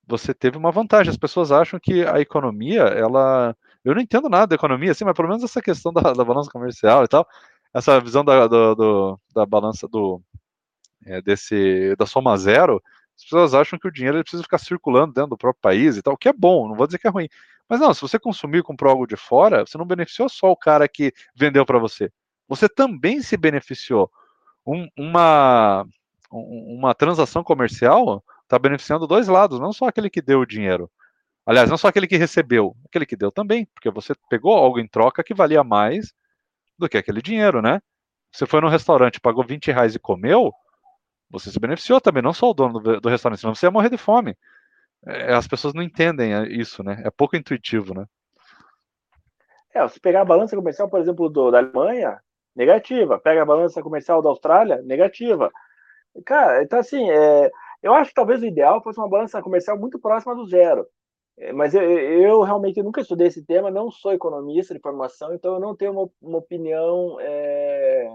você teve uma vantagem. As pessoas acham que a economia, ela. Eu não entendo nada da economia, assim, mas pelo menos essa questão da, da balança comercial e tal, essa visão da, do, do, da balança do. É, desse, da soma zero, As pessoas acham que o dinheiro precisa ficar circulando dentro do próprio país e tal, o que é bom, não vou dizer que é ruim. Mas não, se você consumir e comprou algo de fora, você não beneficiou só o cara que vendeu para você. Você também se beneficiou. Um, uma, uma transação comercial está beneficiando dois lados, não só aquele que deu o dinheiro. Aliás, não só aquele que recebeu, aquele que deu também, porque você pegou algo em troca que valia mais do que aquele dinheiro, né? Você foi no restaurante, pagou 20 reais e comeu, você se beneficiou também, não só o dono do, do restaurante, senão você ia morrer de fome. É, as pessoas não entendem isso, né? É pouco intuitivo, né? É, se pegar a balança comercial, por exemplo, do, da Alemanha, negativa. Pega a balança comercial da Austrália, negativa. Cara, então assim, é, eu acho que talvez o ideal fosse uma balança comercial muito próxima do zero. É, mas eu, eu, realmente nunca estudei esse tema, não sou economista de formação, então eu não tenho uma, uma opinião é,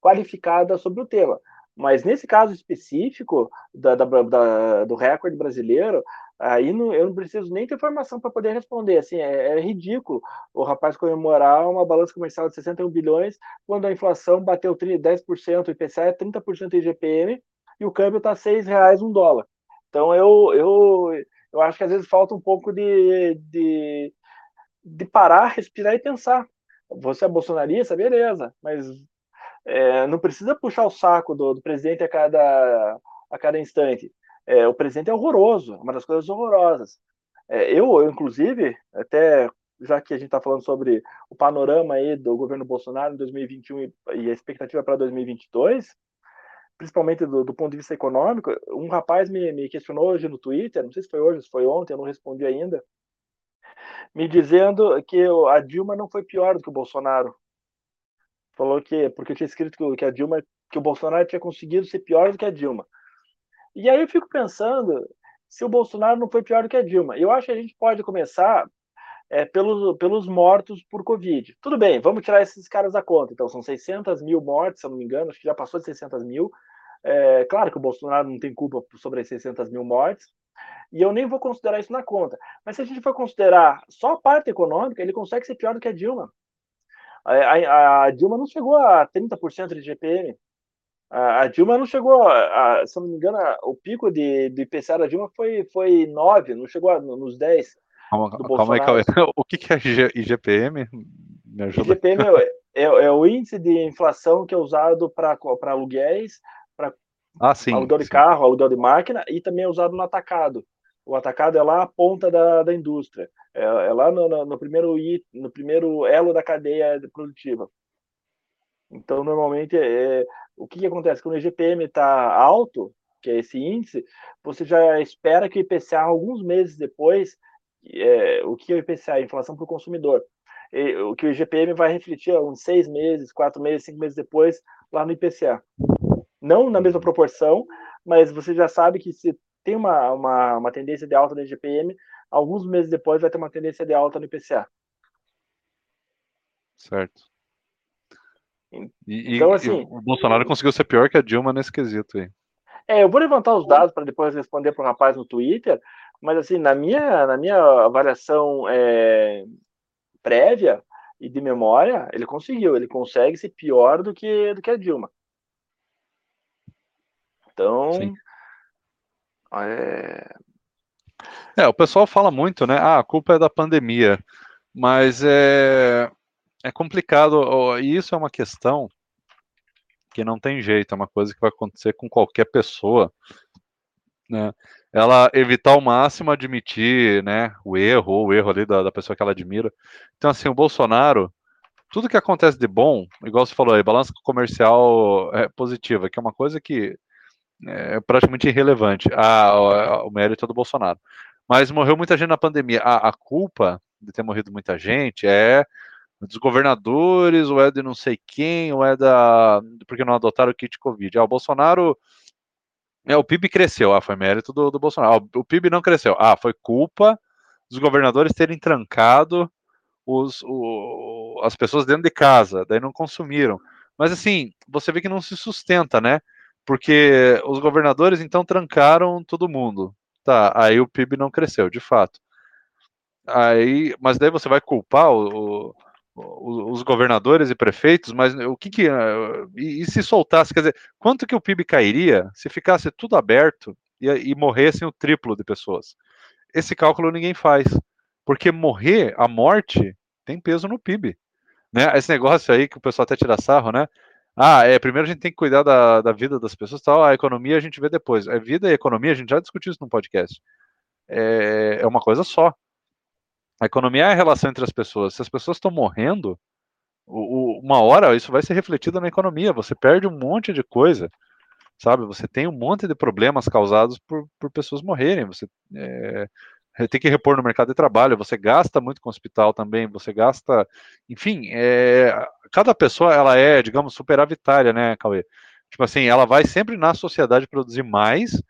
qualificada sobre o tema. Mas nesse caso específico da, da, da, do recorde brasileiro, aí não, eu não preciso nem ter informação para poder responder. Assim, é, é, ridículo o rapaz comemorar uma balança comercial de 61 bilhões quando a inflação bateu 10%, o IPCA é 30% IGPM e o câmbio está R$ reais um dólar. Então eu, eu, eu acho que às vezes falta um pouco de, de, de parar, respirar e pensar. Você é bolsonarista, beleza, mas é, não precisa puxar o saco do, do presidente a cada, a cada instante. É, o presidente é horroroso, uma das coisas horrorosas. É, eu, eu, inclusive, até já que a gente está falando sobre o panorama aí do governo Bolsonaro em 2021 e, e a expectativa para 2022, principalmente do, do, ponto de vista econômico, um rapaz me, me, questionou hoje no Twitter, não sei se foi hoje, se foi ontem, eu não respondi ainda, me dizendo que a Dilma não foi pior do que o Bolsonaro. Falou que, porque eu tinha escrito que a Dilma, que o Bolsonaro tinha conseguido ser pior do que a Dilma. E aí eu fico pensando se o Bolsonaro não foi pior do que a Dilma. Eu acho que a gente pode começar é, pelos, pelos mortos por Covid. Tudo bem, vamos tirar esses caras da conta. Então, são 600 mil mortes, se eu não me engano, acho que já passou de 600 mil. É, claro que o Bolsonaro não tem culpa sobre as 600 mil mortes, e eu nem vou considerar isso na conta. Mas se a gente for considerar só a parte econômica, ele consegue ser pior do que a Dilma. A, a, a Dilma não chegou a 30% de GPM. A, a, Dilma não chegou, a, se eu não me engano, o pico de, de IPCA da Dilma foi, foi 9, não chegou nos 10. Calma, calma aí, calma. O que, que é IGPM? Me ajuda. IGPM é, é, é, o índice de inflação que é usado para aluguéis, para ah, sim, aluguel de sim. carro, aluguel de máquina, e também é usado no atacado. O atacado é lá a ponta da, da indústria, é, é lá no, no, no, primeiro, no primeiro elo da cadeia produtiva. Então, normalmente, é, o que, que acontece? Quando o IGPM está alto, que é esse índice, você já espera que o IPCA, alguns meses depois, é, o que é o IPCA? Inflação para o consumidor. E, o que o IGPM vai refletir uns seis meses, quatro meses, cinco meses depois, lá no IPCA. Não na mesma proporção, mas você já sabe que se tem uma, uma, uma tendência de alta no IGPM, alguns meses depois vai ter uma tendência de alta no IPCA. Certo. E, então, assim, e o Bolsonaro conseguiu ser pior que a Dilma nesse quesito aí. É, eu vou levantar os dados para depois responder para o rapaz no Twitter, mas assim, na minha, na minha avaliação é, prévia e de memória, ele conseguiu, ele consegue ser pior do que, do que a Dilma. Então, Sim. É... é, o pessoal fala muito, né? Ah, a culpa é da pandemia, mas é, é complicado, e isso é uma questão que não tem jeito, é uma coisa que vai acontecer com qualquer pessoa, né? Ela evitar ao máximo admitir, né, o erro, ou o erro ali da, da pessoa que ela admira. Então, assim, o Bolsonaro, tudo que acontece de bom, igual você falou aí, balança comercial é positiva, que é uma coisa que é praticamente irrelevante a, o mérito é do Bolsonaro. Mas morreu muita gente na pandemia. A, a, culpa de ter morrido muita gente é dos governadores, ou é de não sei quem, ou é da. porque não adotaram o kit Covid. Ah, o Bolsonaro. É, o PIB cresceu, ah, foi mérito do, do Bolsonaro. Ah, o PIB não cresceu, ah, foi culpa dos governadores terem trancado os, o, as pessoas dentro de casa, daí não consumiram. Mas assim, você vê que não se sustenta, né? porque os governadores então trancaram todo mundo. Tá, aí o PIB não cresceu, de fato. Aí, mas daí você vai culpar o, o, os governadores e prefeitos, mas o que que e, e, se soltasse, quer dizer, quanto que o PIB cairia se ficasse tudo aberto e, e morressem o triplo de pessoas. Esse cálculo ninguém faz, porque morrer, a morte, tem peso no PIB. Né? Esse negócio aí que o pessoal até tira sarro, né? Ah, é, primeiro a gente tem que cuidar da, da vida das pessoas, tal, a economia a gente vê depois. A vida e economia, a gente já discutiu isso no podcast. É, é uma coisa só. A economia é a relação entre as pessoas. Se as pessoas estão morrendo, uma hora isso vai ser refletido na economia. Você perde um monte de coisa, sabe? Você tem um monte de problemas causados por, por pessoas morrerem. Você é, tem que repor no mercado de trabalho. Você gasta muito com o hospital também. Você gasta, enfim, é, cada pessoa ela é, digamos, superavitária, né, Cauê? Tipo assim, ela vai sempre na sociedade produzir mais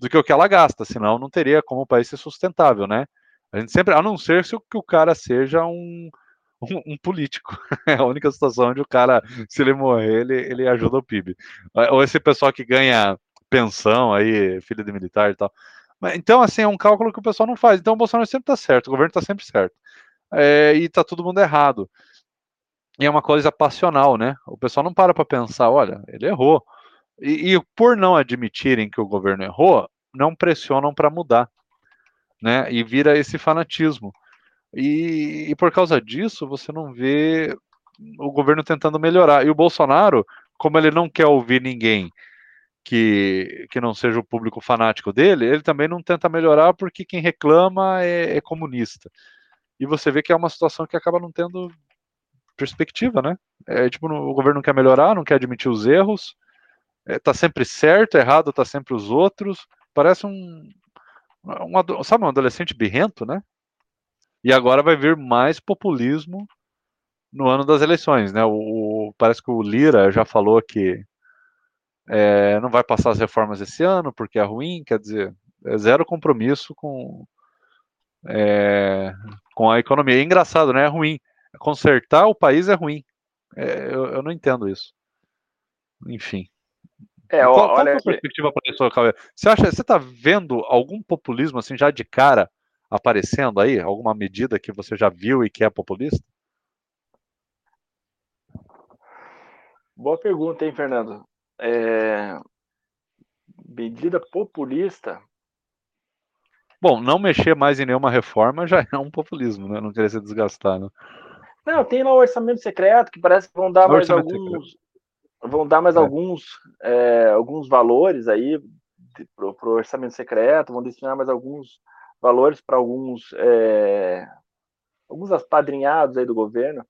do que o que ela gasta, senão não teria como o país ser sustentável, né? A gente sempre, a não ser se o, que o cara seja um, um, um, político. É a única situação onde o cara, se ele morrer, ele, ele ajuda o PIB. Ou esse pessoal que ganha pensão aí, filho de militar e tal. Então, assim, é um cálculo que o pessoal não faz. Então, o Bolsonaro sempre está certo, o governo está sempre certo. É, e está todo mundo errado. E é uma coisa passional, né? O pessoal não para para pensar, olha, ele errou. E, e, por não admitirem que o governo errou, não pressionam para mudar né? E vira esse fanatismo. E, e por causa disso, você não vê o governo tentando melhorar. E o Bolsonaro, como ele não quer ouvir ninguém que, que não seja o público fanático dele, ele também não tenta melhorar porque quem reclama é, é comunista. E você vê que é uma situação que acaba não tendo perspectiva, né? É tipo, o governo não quer melhorar, não quer admitir os erros, é, tá sempre certo, errado tá sempre os outros. Parece um, um, sabe, um adolescente birrento, né? E agora vai vir mais populismo no ano das eleições, né? O, parece que o Lira já falou que é, não vai passar as reformas esse ano porque é ruim, quer dizer, é zero compromisso com, é, com a economia. É engraçado, né? É ruim. Consertar o país é ruim. É, eu, eu não entendo isso. Enfim. É, qual, qual olha, é a perspectiva para isso, Cauê? Você acha, você está vendo algum populismo assim já de cara aparecendo aí? Alguma medida que você já viu e que é populista? Boa pergunta, hein, Fernando? É... Medida populista? Bom, não mexer mais em nenhuma reforma já é um populismo, né? Não querer se desgastar, né? Não, tem lá o orçamento secreto que parece que vão dar mais alguns, vão dar mais é. alguns, é, alguns valores aí para o orçamento secreto, vão destinar mais alguns valores para alguns é, alguns apadrinhados aí do governo.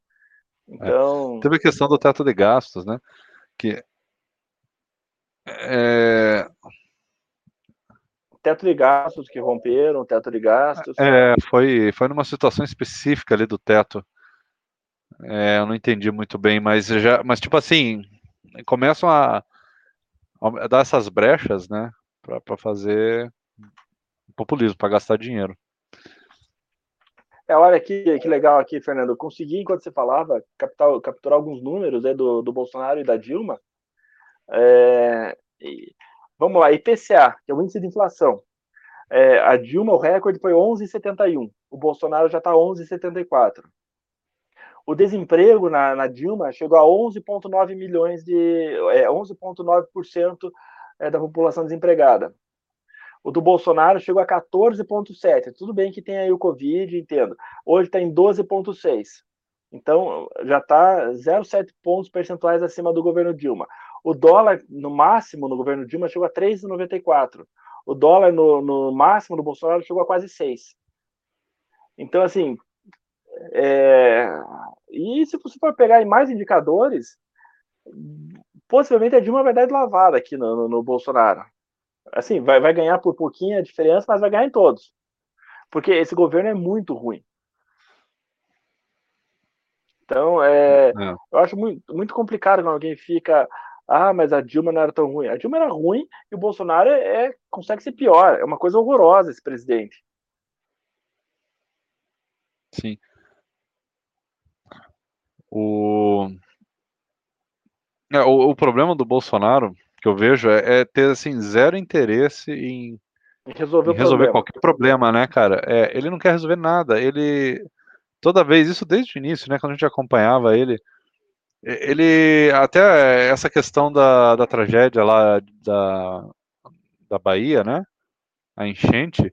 É. Então teve a questão do teto de gastos, né? Que é... teto de gastos que romperam, teto de gastos. É, foi foi numa situação específica ali do teto. É, eu não entendi muito bem, mas já, mas tipo assim, começam a, a dar essas brechas, né, para fazer populismo, para gastar dinheiro. É, olha que, que legal aqui, Fernando. Eu consegui, enquanto você falava, captar, capturar alguns números né, do, do Bolsonaro e da Dilma. É, e, vamos lá, IPCA, que é o índice de inflação. É, a Dilma, o recorde foi 11,71. O Bolsonaro já está 11,74. O desemprego na, na Dilma chegou a 11,9 milhões de. É, 11,9% é, da população desempregada. O do Bolsonaro chegou a 14,7. Tudo bem que tem aí o Covid, entendo. Hoje está em 12,6. Então, já está 0,7 pontos percentuais acima do governo Dilma. O dólar, no máximo, no governo Dilma, chegou a 3,94. O dólar, no, no máximo, do Bolsonaro, chegou a quase 6. Então, assim, é... E se você for pegar em mais indicadores, possivelmente a Dilma vai dar de lavada aqui no, no, no Bolsonaro. Assim, vai, vai ganhar por pouquinho a diferença, mas vai ganhar em todos. Porque esse governo é muito ruim. Então, é, é. eu acho muito, muito complicado quando alguém fica. Ah, mas a Dilma não era tão ruim. A Dilma era ruim e o Bolsonaro é, é consegue ser pior. É uma coisa horrorosa esse presidente. Sim. O... É, o, o, problema do Bolsonaro, que eu vejo, é, é ter assim, zero interesse em, resolver, em resolver problema. qualquer problema, né, cara? É, ele não quer resolver nada. Ele. Toda vez, isso desde o início, né? Quando a gente acompanhava ele. Ele. Até essa questão da, da tragédia lá da, da Bahia, né? a enchente,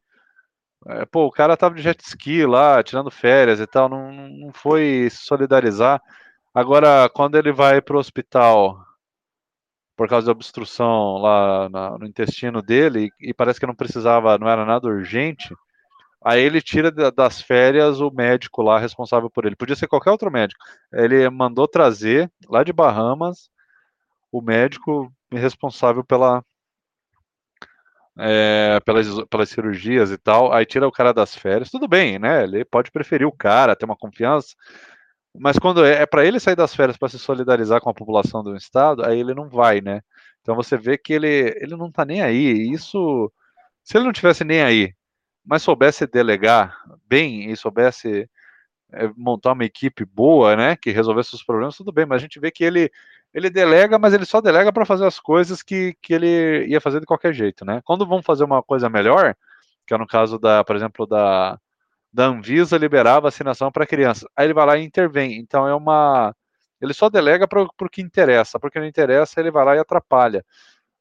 é, pô, o cara tava de jet ski lá, tirando férias e tal, não, não foi se solidarizar. Agora, quando ele vai para o hospital por causa da obstrução lá na, no intestino dele, e parece que não precisava, não era nada urgente, aí ele tira das férias o médico lá responsável por ele. Podia ser qualquer outro médico. Ele mandou trazer, lá de Bahamas, o médico responsável pela, é, pelas, pelas cirurgias e tal, aí tira o cara das férias, tudo bem, né? Ele pode preferir o cara, ter uma confiança, mas quando é, é para ele sair das férias para se solidarizar com a população do estado, aí ele não vai, né? Então você vê que ele, ele não tá nem aí. Isso, se ele não tivesse nem aí, mas soubesse delegar bem e soubesse é, montar uma equipe boa, né, que resolvesse os problemas, tudo bem. Mas a gente vê que ele ele delega, mas ele só delega para fazer as coisas que, que ele ia fazer de qualquer jeito, né? Quando vão fazer uma coisa melhor, que é no caso da, por exemplo, da, da Anvisa liberar vacinação para crianças, aí ele vai lá e intervém. Então é uma. Ele só delega para o que interessa, porque não interessa, ele vai lá e atrapalha.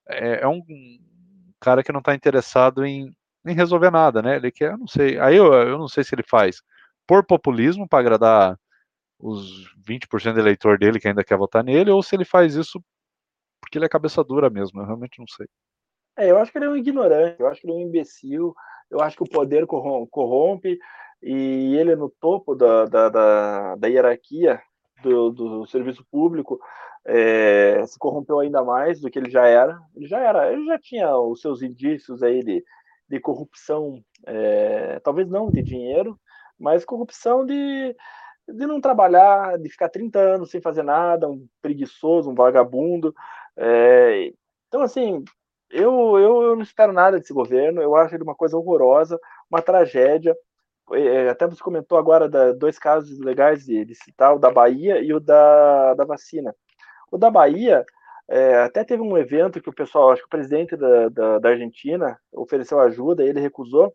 É, é um cara que não está interessado em, em resolver nada, né? Ele quer, não sei. Aí eu, eu não sei se ele faz por populismo para agradar os 20% do eleitor dele que ainda quer votar nele, ou se ele faz isso porque ele é cabeça dura mesmo, eu realmente não sei. É, eu acho que ele é um ignorante, eu acho que ele é um imbecil, eu acho que o poder corrompe, e ele no topo da, da, da, da hierarquia do, do, serviço público é, se corrompeu ainda mais do que ele já era. Ele já era, ele já tinha os seus indícios aí de, de corrupção, é, talvez não de dinheiro, mas corrupção de, de não trabalhar, de ficar 30 anos sem fazer nada, um preguiçoso, um vagabundo. É, então, assim, eu, eu, eu, não espero nada desse governo, eu acho ele uma coisa horrorosa, uma tragédia. É, até você comentou agora da, dois casos legais de, de citar, o da Bahia e o da, da vacina. O da Bahia, é, até teve um evento que o pessoal, acho que o presidente da, da, da Argentina ofereceu ajuda ele recusou.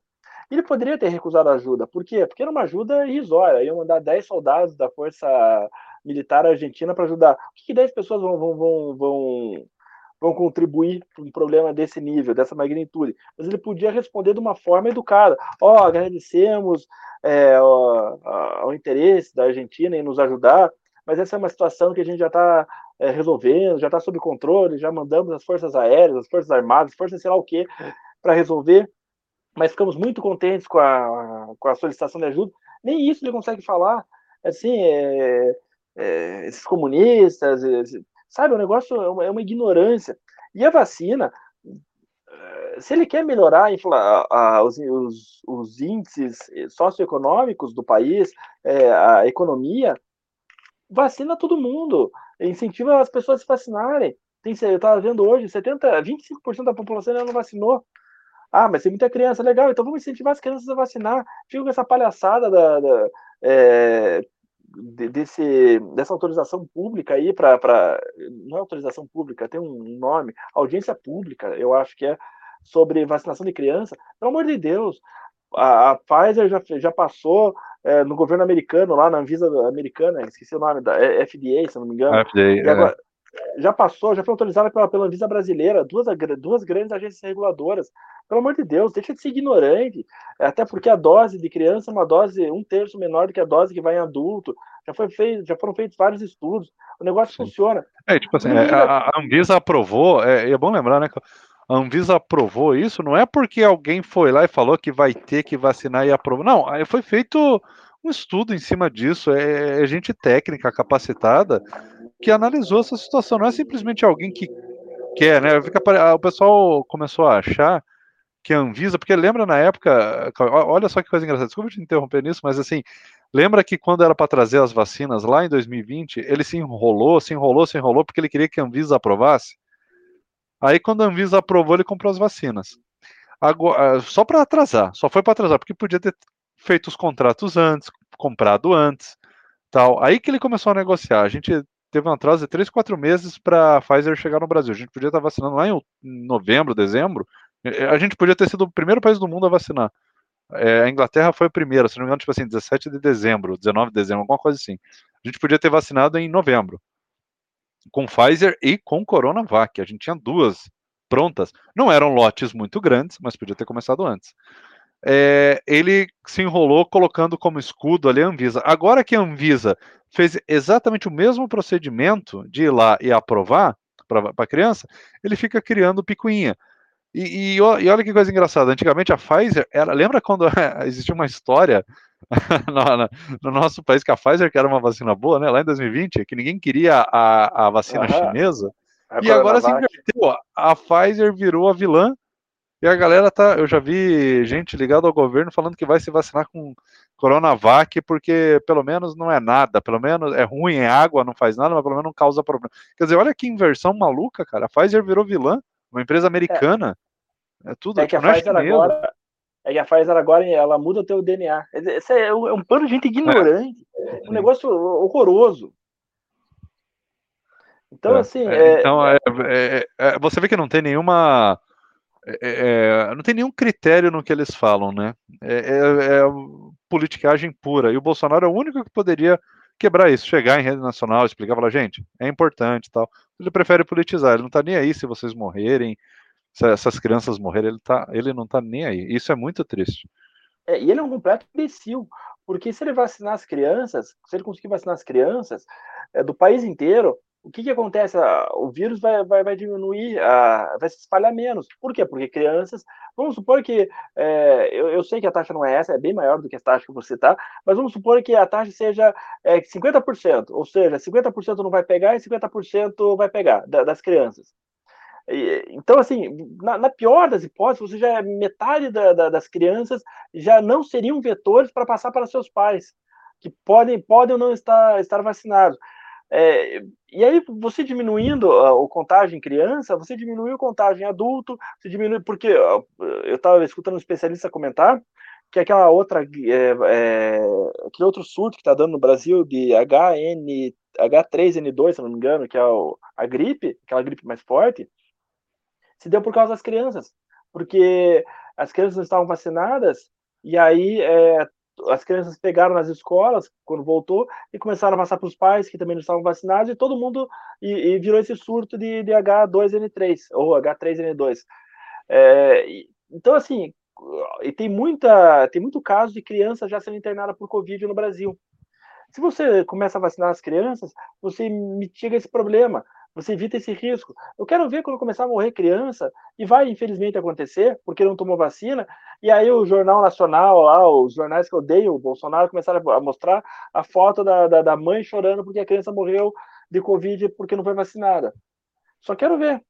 Ele poderia ter recusado ajuda. Por quê? Porque era uma ajuda irrisória. Iam mandar 10 soldados da Força Militar Argentina para ajudar. O que, que 10 pessoas vão, vão, vão, vão, vão contribuir para um problema desse nível, dessa magnitude? Mas ele podia responder de uma forma educada. Ó, oh, agradecemos é, ao interesse da Argentina em nos ajudar, mas essa é uma situação que a gente já está é, resolvendo, já está sob controle, já mandamos as forças aéreas, as forças armadas, as forças sei lá o quê, para resolver mas ficamos muito contentes com a, com a solicitação de ajuda. Nem isso ele consegue falar. Assim, é, é, esses comunistas, esse, sabe, o negócio é uma, é uma, ignorância. E a vacina, eh, se ele quer melhorar a, a, os, os, os, índices socioeconômicos do país, é, a economia, vacina todo mundo, incentiva as pessoas a se vacinarem. Tem, eu estava vendo hoje, 70, 25% da população ainda não vacinou. Ah, mas tem muita criança, legal, então vamos incentivar as crianças a vacinar. Fica com essa palhaçada da, da é, desse, dessa autorização pública aí para. Não é autorização pública, tem um nome, audiência pública, eu acho que é, sobre vacinação de criança. Pelo amor de Deus, a, a Pfizer já, já passou é, no governo americano, lá na Anvisa americana, esqueci o nome, da é, FDA, se não me engano. FDA, agora, é já passou, já foi autorizada pela, pela Anvisa brasileira, duas, duas grandes agências reguladoras. Pelo amor de Deus, deixa de ser ignorante. Até porque a dose de criança é uma dose um terço menor do que a dose que vai em adulto. Já, foi feito, já foram feitos vários estudos. O negócio Sim. funciona. É, tipo assim, é, a, a, Anvisa aprovou, é, é bom lembrar, né? A Anvisa aprovou isso, não é porque alguém foi lá e falou que vai ter que vacinar e aprovou. Não, foi feito um estudo em cima disso. É, é gente técnica, capacitada que analisou essa situação. Não é simplesmente alguém que quer, né? Fica, o pessoal começou a achar que a Anvisa, porque lembra na época, olha só que coisa engraçada, desculpa te interromper nisso, mas assim, lembra que quando era para trazer as vacinas lá em 2020, ele se enrolou, se enrolou, se enrolou, porque ele queria que a Anvisa aprovasse. Aí quando a Anvisa aprovou, ele comprou as vacinas. Agora, só para atrasar, só foi para atrasar, porque podia ter feito os contratos antes, comprado antes, tal. Aí que ele começou a negociar. A gente teve um atraso de 3, 4 meses para a Pfizer chegar no Brasil. A gente podia estar vacinando lá em novembro, dezembro. A gente podia ter sido o primeiro país do mundo a vacinar. É, a Inglaterra foi o primeiro, se não me engano, tipo assim, 17 de dezembro, 19 de dezembro, alguma coisa assim. A gente podia ter vacinado em novembro. Com Pfizer e com Coronavac. A gente tinha duas prontas. Não eram lotes muito grandes, mas podia ter começado antes. É, ele se enrolou colocando como escudo ali a Anvisa. Agora que a Anvisa fez exatamente o mesmo procedimento de ir lá e aprovar para a criança, ele fica criando picuinha. E, e, e, olha que coisa engraçada. Antigamente a Pfizer era. Lembra quando existia uma história no, no, nosso país que a Pfizer, que era uma vacina boa, né? Lá em 2020, que ninguém queria a, a vacina uhum. chinesa. É e agora se inverteu. A Pfizer virou a vilã. E a galera tá. Eu já vi gente ligada ao governo falando que vai se vacinar com Coronavac, porque pelo menos não é nada, pelo menos é ruim, é água, não faz nada, mas pelo menos não causa problema. Quer dizer, olha que inversão maluca, cara. A Pfizer virou vilã, uma empresa americana. É, é tudo. É que a é Pfizer agora. É que a Pfizer agora ela muda o teu DNA. Esse é um, é bando de gente ignorante. É. Um negócio horroroso. Então, é, assim. É, então, é, é, você vê que não tem nenhuma. Não tem nenhum critério no que eles falam, né? É, politicagem pura. E o Bolsonaro é o único que poderia quebrar isso, chegar em rede nacional, explicar, falar, gente, é importante tal. Ele prefere politizar, ele não tá nem aí se vocês morrerem, se essas crianças morrerem, ele, tá, ele não tá nem aí. Isso é muito triste. É, e ele é um completo imbecil, porque se ele vacinar as crianças, se ele conseguir vacinar as crianças é, do país inteiro, o que, que acontece? O vírus vai, vai, vai diminuir, vai se espalhar menos. Por quê? Porque crianças. Vamos supor que. É, eu, eu, sei que a taxa não é essa, é bem maior do que a taxa que você está, mas vamos supor que a taxa seja é, 50%, ou seja, 50% não vai pegar e 50% vai pegar da, das crianças. Então, assim, na, na, pior das hipóteses, você já metade da, da, das crianças já não seriam vetores para passar para seus pais, que podem, podem ou não estar, estar vacinados. É, e aí, você diminuindo o contágio em criança, você diminui o contágio em adulto, você diminui, porque eu estava escutando um especialista comentar que aquela outra, é, é, aquele outro surto que está dando no Brasil de HN, H3N2, se não me engano, que é o, a gripe, aquela gripe mais forte, se deu por causa das crianças, porque as crianças não estavam vacinadas e aí é, as crianças pegaram nas escolas quando voltou e começaram a passar para os pais que também não estavam vacinados e todo mundo e, e virou esse surto de, de, H2N3 ou H3N2. É, então assim, e tem muita tem muito caso de criança já sendo internada por Covid no Brasil. Se você começa a vacinar as crianças, você mitiga esse problema você evita esse risco. Eu quero ver quando começar a morrer criança, e vai infelizmente acontecer, porque não tomou vacina, e aí o Jornal Nacional, lá, os jornais que odeiam o Bolsonaro, começaram a mostrar a foto da, da, da mãe chorando porque a criança morreu de Covid porque não foi vacinada. Só quero ver.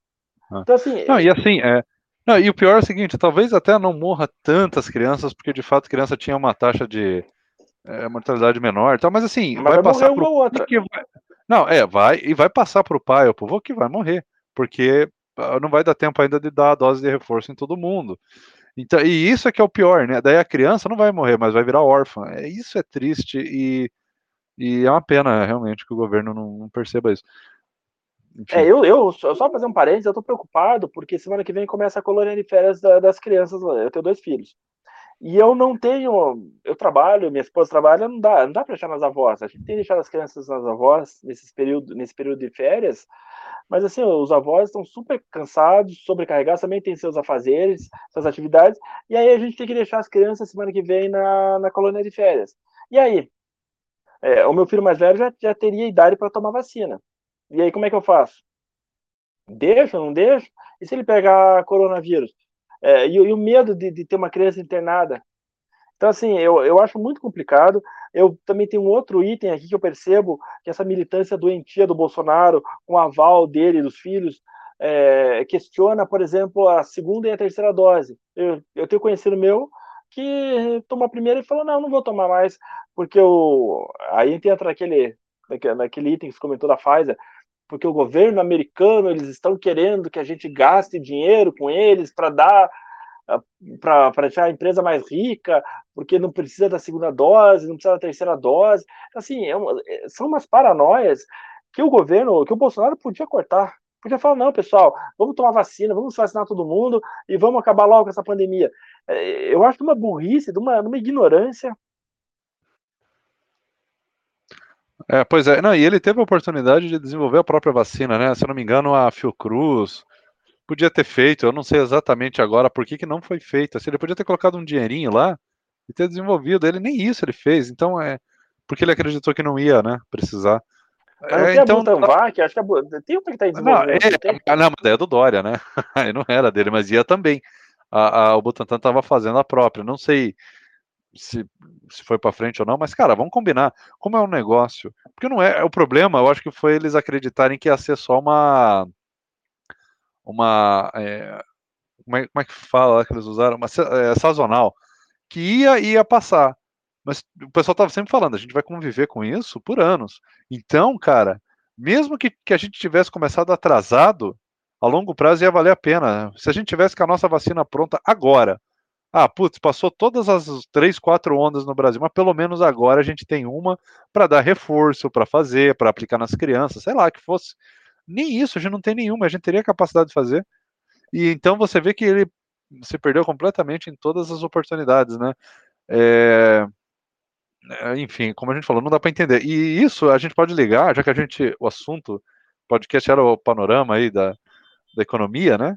Ah. Então, assim. Não, e assim, é, não, e o pior é o seguinte, talvez até não morra tantas crianças, porque de fato criança tinha uma taxa de é, mortalidade menor, tal, mas assim, mas vai, vai passar por outra. Vai, não, é, vai e vai passar para o pai ou para o avô que vai morrer, porque ah, não vai dar tempo ainda de dar a dose de reforço em todo mundo. Então, e isso é que é o pior, né? Daí a criança não vai morrer, mas vai virar órfã. É, isso é triste e, e é uma pena realmente que o governo não, não perceba isso. É, eu, eu, só fazer um parênteses, eu tô preocupado, porque semana que vem começa a colônia de férias da, das crianças. Eu tenho dois filhos. E eu não tenho, eu trabalho, minha esposa trabalha, não dá, não dá para deixar nas avós. A gente tem que deixar as crianças nas avós nesse período, nesse período de férias. Mas assim, os avós estão super cansados, sobrecarregados, também tem seus afazeres, suas atividades. E aí a gente tem que deixar as crianças semana que vem na, na colônia de férias. E aí, é, o meu filho mais velho já, já teria idade para tomar vacina. E aí como é que eu faço? Deixo, não deixo? E se ele pegar coronavírus? É, e, e, o medo de, de, ter uma criança internada. Então, assim, eu, eu acho muito complicado. Eu também tenho um outro item aqui que eu percebo, que essa militância doentia do Bolsonaro, com aval dele e dos filhos, é, questiona, por exemplo, a segunda e a terceira dose. Eu, eu tenho conhecido meu que tomou a primeira e falou, não, não vou tomar mais, porque o... aí entra naquele, naquele item que você comentou da Pfizer, porque o governo americano eles estão querendo que a gente gaste dinheiro com eles para dar ah, para deixar a empresa mais rica, porque não precisa da segunda dose, não precisa da terceira dose. Assim, é uma, é, são umas paranoias que o governo, que o Bolsonaro podia cortar. Podia falar, não, pessoal, vamos tomar vacina, vamos vacinar todo mundo e vamos acabar logo com essa pandemia. É, eu acho de uma burrice, de uma, de uma ignorância É, pois é, não, e ele teve a oportunidade de desenvolver a própria vacina, né? Se eu não me engano, a Fiocruz podia ter feito, eu não sei exatamente agora por que, que não foi feito. Assim, ele podia ter colocado um dinheirinho lá e ter desenvolvido. Ele nem isso ele fez. Então é porque ele acreditou que não ia, né, precisar. É, tem então, a Butanvac, acho que a, tem outra que desenvolvendo. Não, é, não, mas é do Dória, né? não era dele, mas ia também. A, a, o Butantan estava fazendo a própria. Não sei se, se foi para frente ou não, mas, cara, vamos combinar. Como é um negócio? Porque não é. O problema, eu acho que foi eles acreditarem que ia ser só uma. Uma. É, como, é, como é que fala que eles usaram? Uma é, sazonal. Que ia ia passar. Mas o pessoal estava sempre falando, a gente vai conviver com isso por anos. Então, cara, mesmo que, que a gente tivesse começado atrasado, a longo prazo ia valer a pena. Se a gente tivesse com a nossa vacina pronta agora, ah, putz, passou todas as três, quatro ondas no Brasil, mas pelo menos agora a gente tem uma para dar reforço, para fazer, para aplicar nas crianças, sei lá, que fosse. Nem isso, a gente não tem nenhuma, a gente teria capacidade de fazer. E então você vê que ele se perdeu completamente em todas as oportunidades, né? É... Enfim, como a gente falou, não dá para entender. E isso a gente pode ligar, já que a gente, o assunto, podcast era o panorama aí da, da economia, né?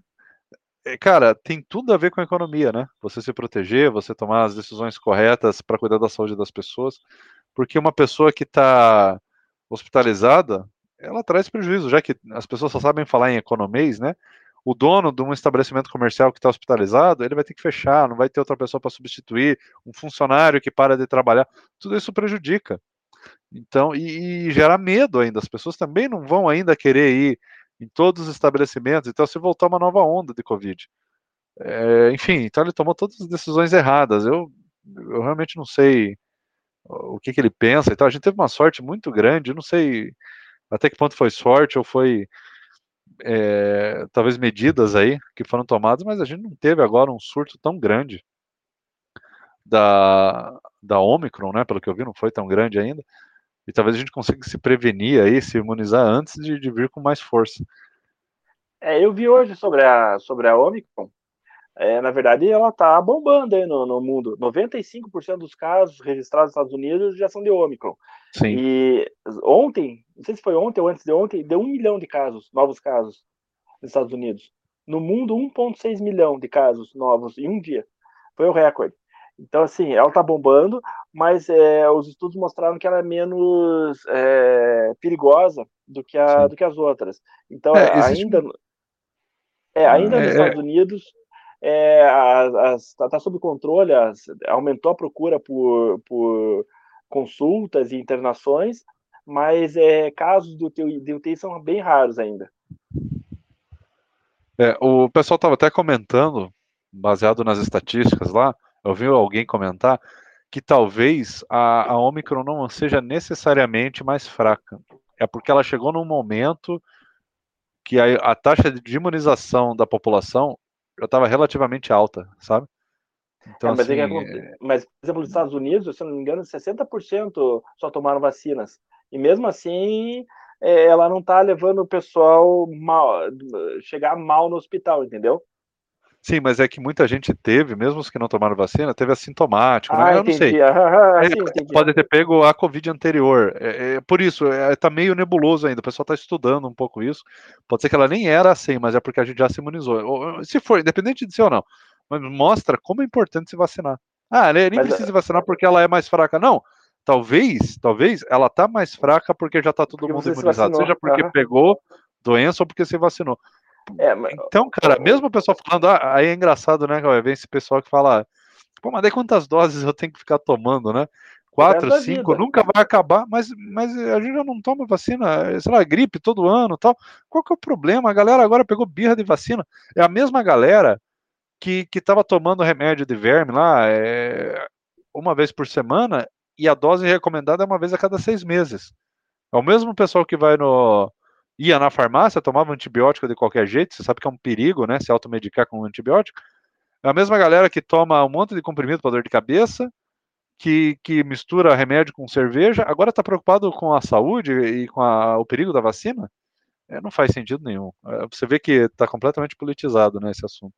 É, cara, tem tudo a ver com a economia, né? Você se proteger, você tomar as decisões corretas para cuidar da saúde das pessoas, porque uma pessoa que está hospitalizada, ela traz prejuízo, já que as pessoas só sabem falar em economês, né? O dono de um estabelecimento comercial que está hospitalizado, ele vai ter que fechar, não vai ter outra pessoa para substituir, um funcionário que para de trabalhar, tudo isso prejudica. Então, e, e gera medo ainda. As pessoas também não vão ainda querer ir em todos os estabelecimentos, então se voltar uma nova onda de Covid. É, enfim, então ele tomou todas as decisões erradas. Eu, eu realmente não sei o que, que ele pensa então A gente teve uma sorte muito grande, não sei até que ponto foi sorte ou foi é, talvez medidas aí que foram tomadas, mas a gente não teve agora um surto tão grande da, da Omicron, né? Pelo que eu vi, não foi tão grande ainda e talvez a gente consiga se prevenir aí, se imunizar antes de, de vir com mais força. É, eu vi hoje sobre a, sobre a Omicron, é, na verdade ela está bombando aí no, no mundo. 95% dos casos registrados nos Estados Unidos já são de Omicron. Sim. E ontem, não sei se foi ontem ou antes de ontem, deu um milhão de casos, novos casos, nos Estados Unidos. No mundo, 1,6 milhão de casos novos em um dia. Foi o recorde. Então, assim, ela está bombando, mas é, os estudos mostraram que ela é menos é, perigosa do que, a, do que as outras. Então, é, ainda, é, ainda nos é, é. Estados Unidos está tá sob controle, as, aumentou a procura por, por consultas e internações, mas é, casos do UTI, de UTI são bem raros ainda. É, o pessoal estava até comentando, baseado nas estatísticas lá, eu vi alguém comentar que talvez a, a Omicron não seja necessariamente mais fraca. É porque ela chegou num momento que a, a taxa de imunização da população já estava relativamente alta, sabe? Então, é, mas, assim, é mas, por exemplo, nos Estados Unidos, se não me engano, 60% só tomaram vacinas. E mesmo assim, é, ela não está levando o pessoal mal, chegar mal no hospital, entendeu? Sim, mas é que muita gente teve, mesmo os que não tomaram vacina, teve assintomático, né? ah, né? Eu não sei. Ah, é, sim, pode ter pego a Covid anterior. É, é por isso, é, tá meio nebuloso ainda. O pessoal está estudando um pouco isso. Pode ser que ela nem era assim, mas é porque a gente já se imunizou. Se for, independente de ser ou não, mas mostra como é importante se vacinar. Ah, nem mas, precisa se vacinar porque ela é mais fraca. Não. Talvez, talvez ela tá mais fraca porque já tá todo mundo imunizado. Seja porque uhum. pegou doença ou porque se vacinou. É, mas... Então, cara, mesmo o pessoal falando, ah, aí é engraçado, né, Vem esse pessoal que fala, pô, mas daí quantas doses eu tenho que ficar tomando, né? Quatro, cinco, vida. nunca vai acabar, mas, mas a gente já não toma vacina, sei lá, gripe todo ano tal. Qual que é o problema? A galera agora pegou birra de vacina. É a mesma galera que, que tava tomando remédio de verme lá é, uma vez por semana e a dose recomendada é uma vez a cada seis meses. É o mesmo pessoal que vai no, ia na farmácia, tomava antibiótico de qualquer jeito, você sabe que é um perigo, né, se automedicar com um antibiótico. É a mesma galera que toma um monte de comprimido para dor de cabeça, que, que mistura remédio com cerveja, agora está preocupado com a saúde e com a, o perigo da vacina? É, não faz sentido nenhum. É, você vê que está completamente politizado né, esse assunto.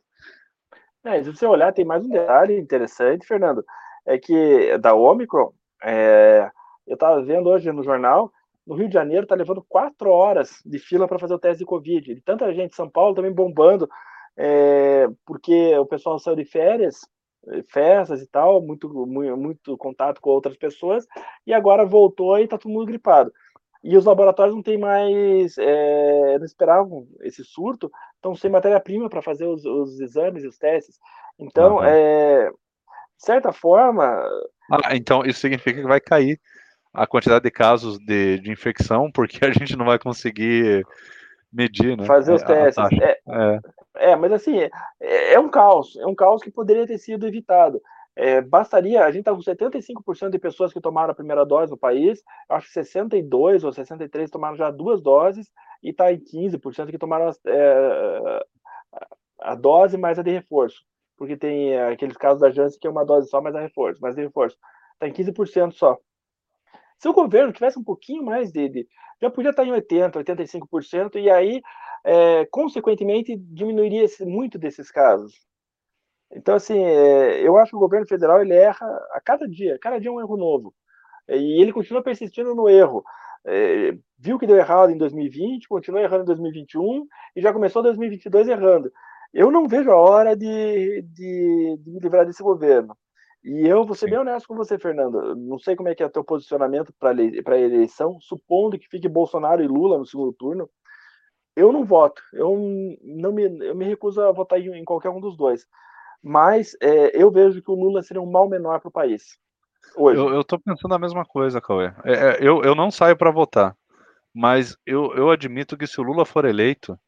É, se você olhar, tem mais um detalhe interessante, Fernando, é que da Omicron, é, eu estava vendo hoje no jornal no Rio de Janeiro está levando quatro horas de fila para fazer o teste de Covid. E tanta gente em São Paulo também bombando, é, porque o pessoal saiu de férias, eh, festas e tal, muito, muito, muito contato com outras pessoas, e agora voltou e está todo mundo gripado. E os laboratórios não têm mais, é, não esperavam esse surto, estão sem matéria-prima para fazer os, os, exames e os testes. Então, uhum. é, de certa forma. Ah, então isso significa que vai cair a quantidade de casos de, de infecção, porque a gente não vai conseguir medir, né? Fazer os testes. É, é. é, mas assim, é, é, um caos, é um caos que poderia ter sido evitado. É, bastaria, a gente está com 75% de pessoas que tomaram a primeira dose no país, acho que 62 ou 63 tomaram já duas doses, e está em 15% que tomaram é, a dose mais a de reforço, porque tem aqueles casos da Janssen que é uma dose só, mais a reforço, mais de reforço. Está em 15% só. Se o governo tivesse um pouquinho mais de, de já podia estar em 80%, 85%, e aí, é, consequentemente, diminuiria muito desses casos. Então, assim, é, eu acho que o governo federal ele erra a cada dia, cada dia é um erro novo. E ele continua persistindo no erro. É, viu que deu errado em 2020, continua errando em 2021 e já começou 2022 errando. Eu não vejo a hora de, de, de me livrar desse governo. E eu vou ser bem honesto com você, Fernando. Não sei como é que é o teu posicionamento para a eleição, supondo que fique Bolsonaro e Lula no segundo turno. Eu não voto. Eu não me, eu me recuso a votar em, em qualquer um dos dois. Mas é, eu vejo que o Lula seria um mal menor para o país. Hoje. Eu, estou pensando a mesma coisa, Cauê. É, é, eu, eu não saio para votar, mas eu, eu admito que se o Lula for eleito,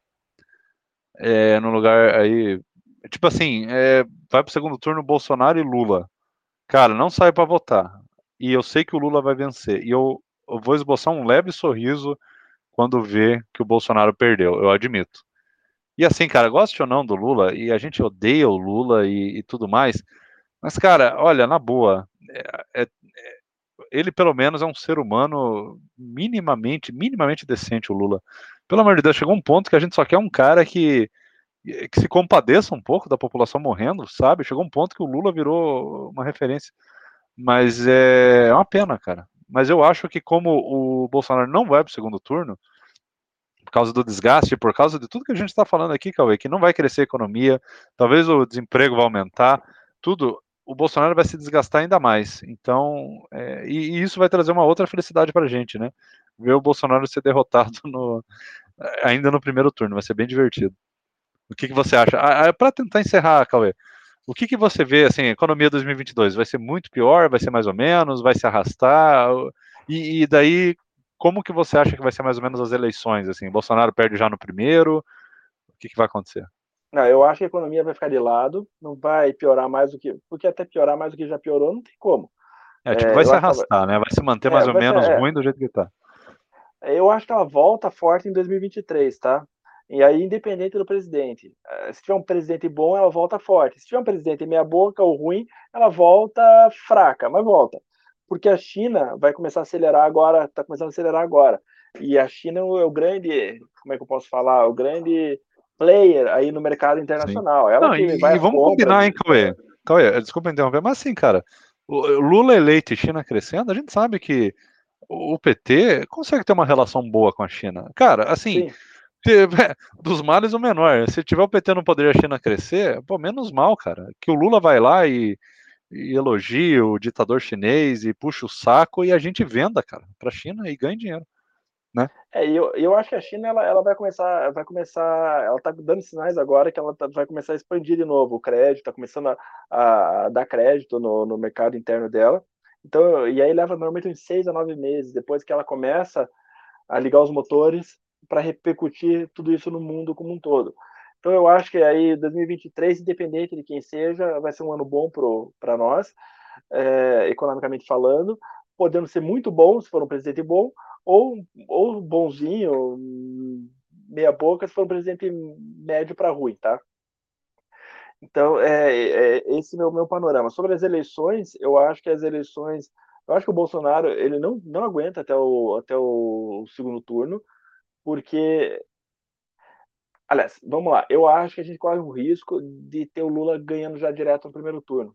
é, no lugar aí. Tipo assim, é, vai para o segundo turno Bolsonaro e Lula. Cara, não saio para votar. E eu sei que o Lula vai vencer. E eu, eu vou esboçar um leve sorriso quando ver que o Bolsonaro perdeu, eu admito. E assim, cara, goste ou não do Lula, e a gente odeia o Lula e, e tudo mais, mas, cara, olha, na boa, é, é, ele pelo menos é um ser humano minimamente, minimamente decente, o Lula. Pelo amor de Deus, chegou um ponto que a gente só quer um cara que que se compadeça um pouco da população morrendo, sabe? Chegou um ponto que o Lula virou uma referência. Mas é, é uma pena, cara. Mas eu acho que como o Bolsonaro não vai para o segundo turno, por causa do desgaste, por causa de tudo que a gente está falando aqui, Cauê, que não vai crescer a economia, talvez o desemprego vai aumentar, tudo, o Bolsonaro vai se desgastar ainda mais. Então, é, e, e, isso vai trazer uma outra felicidade para a gente, né? Ver o Bolsonaro ser derrotado no, ainda no primeiro turno, vai ser bem divertido. O que, que você acha? Ah, ah Para tentar encerrar, Cauê, o que, que você vê, assim, economia 2022? Vai ser muito pior? Vai ser mais ou menos? Vai se arrastar? E, e, daí, como que você acha que vai ser mais ou menos as eleições? Assim, Bolsonaro perde já no primeiro? O que, que vai acontecer? Não, eu acho que a economia vai ficar de lado, não vai piorar mais do que. Porque até piorar mais do que já piorou, não tem como. É, tipo, é, vai se arrastar, né? Vai se manter é, mais ou menos ser, é. ruim do jeito que tá. Eu acho que ela volta forte em 2023, tá? E aí, independente do presidente. Eh, se tiver um presidente bom, ela volta forte. Se tiver um presidente meia boca ou ruim, ela volta fraca, mas volta. Porque a China vai começar a acelerar agora, está começando a acelerar agora. E a China é o grande, como é que eu posso falar? O grande player aí no mercado internacional. Ela Não, e, e vamos combinar, hein, Cauê? Cauê, desculpa interromper, mas assim, cara, o Lula eleito e China crescendo, a gente sabe que o PT consegue ter uma relação boa com a China. Cara, assim, Sim dos males o menor. Se tiver o PT no poder a China crescer, pô, menos mal, cara. Que o Lula vai lá e, e elogia o ditador chinês e puxa o saco e a gente venda, cara, para a China e ganha dinheiro. Né? É, eu, eu acho que a China ela, ela vai começar, vai começar, ela está dando sinais agora que ela tá, vai começar a expandir de novo o crédito, está começando a, a, dar crédito no, no mercado interno dela. Então, e aí leva normalmente uns seis a nove meses depois que ela começa a ligar os motores para repercutir tudo isso no mundo como um todo. Então eu acho que aí 2023, independente de quem seja, vai ser um ano bom para nós, é, economicamente falando, podendo ser muito bom se for um presidente bom, ou, ou bonzinho, meia boca, se for um presidente médio para ruim, tá? Então, é, é esse o meu panorama. Sobre as eleições, eu acho que as eleições, eu acho que o Bolsonaro ele não, não aguenta até o, até o segundo turno, porque. Aliás, vamos lá. Eu acho que a gente corre o risco de ter o Lula ganhando já direto no primeiro turno.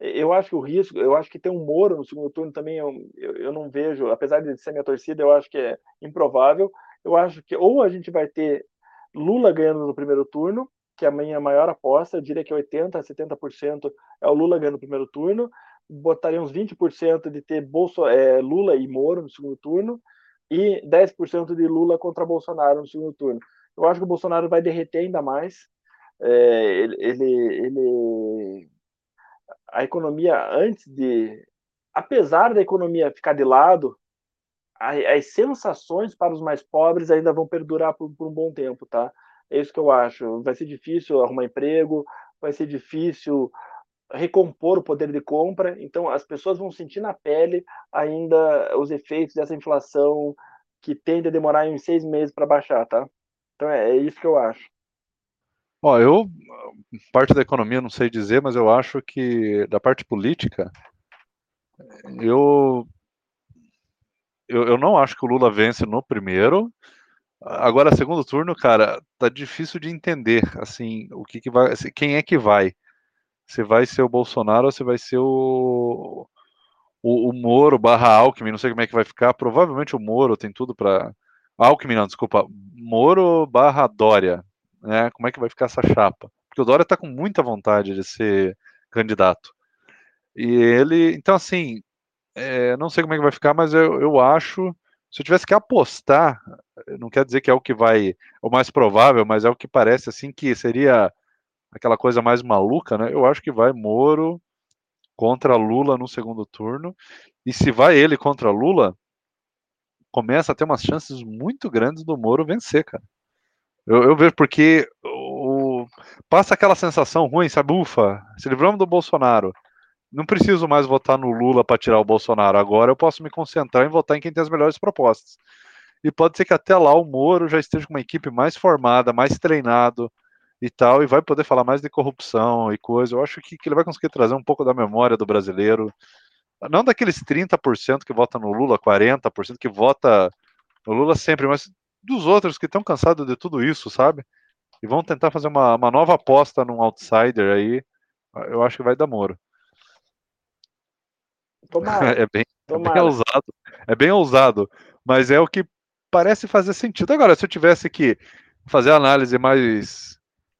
eu acho que o risco, eu acho que ter um Moro no segundo turno também eu, eu, eu, não vejo, apesar de ser minha torcida, eu acho que é improvável. Eu acho que ou a gente vai ter Lula ganhando no primeiro turno, que é a minha maior aposta, eu diria que 80% a 70% é o Lula ganhando no primeiro turno, botaria uns 20% de ter Bolso, é, Lula e Moro no segundo turno, e 10% de Lula contra Bolsonaro no segundo turno. Eu acho que o Bolsonaro vai derreter ainda mais. É, ele, ele, ele, a economia antes de, apesar da economia ficar de lado, as sensações para os mais pobres ainda vão perdurar por, por um bom tempo, tá? É isso que eu acho. Vai ser difícil arrumar emprego, vai ser difícil recompor o poder de compra. Então, as pessoas vão sentir na pele ainda os efeitos dessa inflação que tende a demorar em seis meses para baixar, tá? Então, é, é, isso que eu acho. Ó, eu, parte da economia não sei dizer, mas eu acho que da parte política, eu, eu, eu não acho que o Lula vence no primeiro, Agora, segundo turno, cara, tá difícil de entender, assim, o que, que vai, assim, quem é que vai? Se vai ser o Bolsonaro ou se vai ser o, o, o Moro barra Alckmin, não sei como é que vai ficar. Provavelmente o Moro tem tudo para Alckmin, não, desculpa, Moro barra Dória, né? Como é que vai ficar essa chapa? Porque o Dória tá com muita vontade de ser candidato. E ele, então assim, é, não sei como é que vai ficar, mas eu, eu acho se eu tivesse que apostar, não quer dizer que é o que vai, o mais provável, mas é o que parece assim que seria aquela coisa mais maluca, né? Eu acho que vai Moro contra Lula no segundo turno. E se vai ele contra Lula, começa a ter umas chances muito grandes do Moro vencer, cara. Eu, eu vejo porque o, passa aquela sensação ruim, sabe? Ufa, se livramos do Bolsonaro não preciso mais votar no Lula para tirar o Bolsonaro. Agora eu posso me concentrar em votar em quem tem as melhores propostas. E pode ser que até lá o Moro já esteja com uma equipe mais formada, mais treinado e tal, e vai poder falar mais de corrupção e coisa. Eu acho que, que ele vai conseguir trazer um pouco da memória do brasileiro. Não daqueles 30% que vota no Lula, 40% que vota no Lula sempre, mas dos outros que estão cansados de tudo isso, sabe? E vão tentar fazer uma, uma nova aposta num outsider aí. Eu acho que vai dar Moro. Tomara, é, bem, é bem ousado. É bem ousado. Mas é o que parece fazer sentido. Agora, se eu tivesse que fazer a análise mais,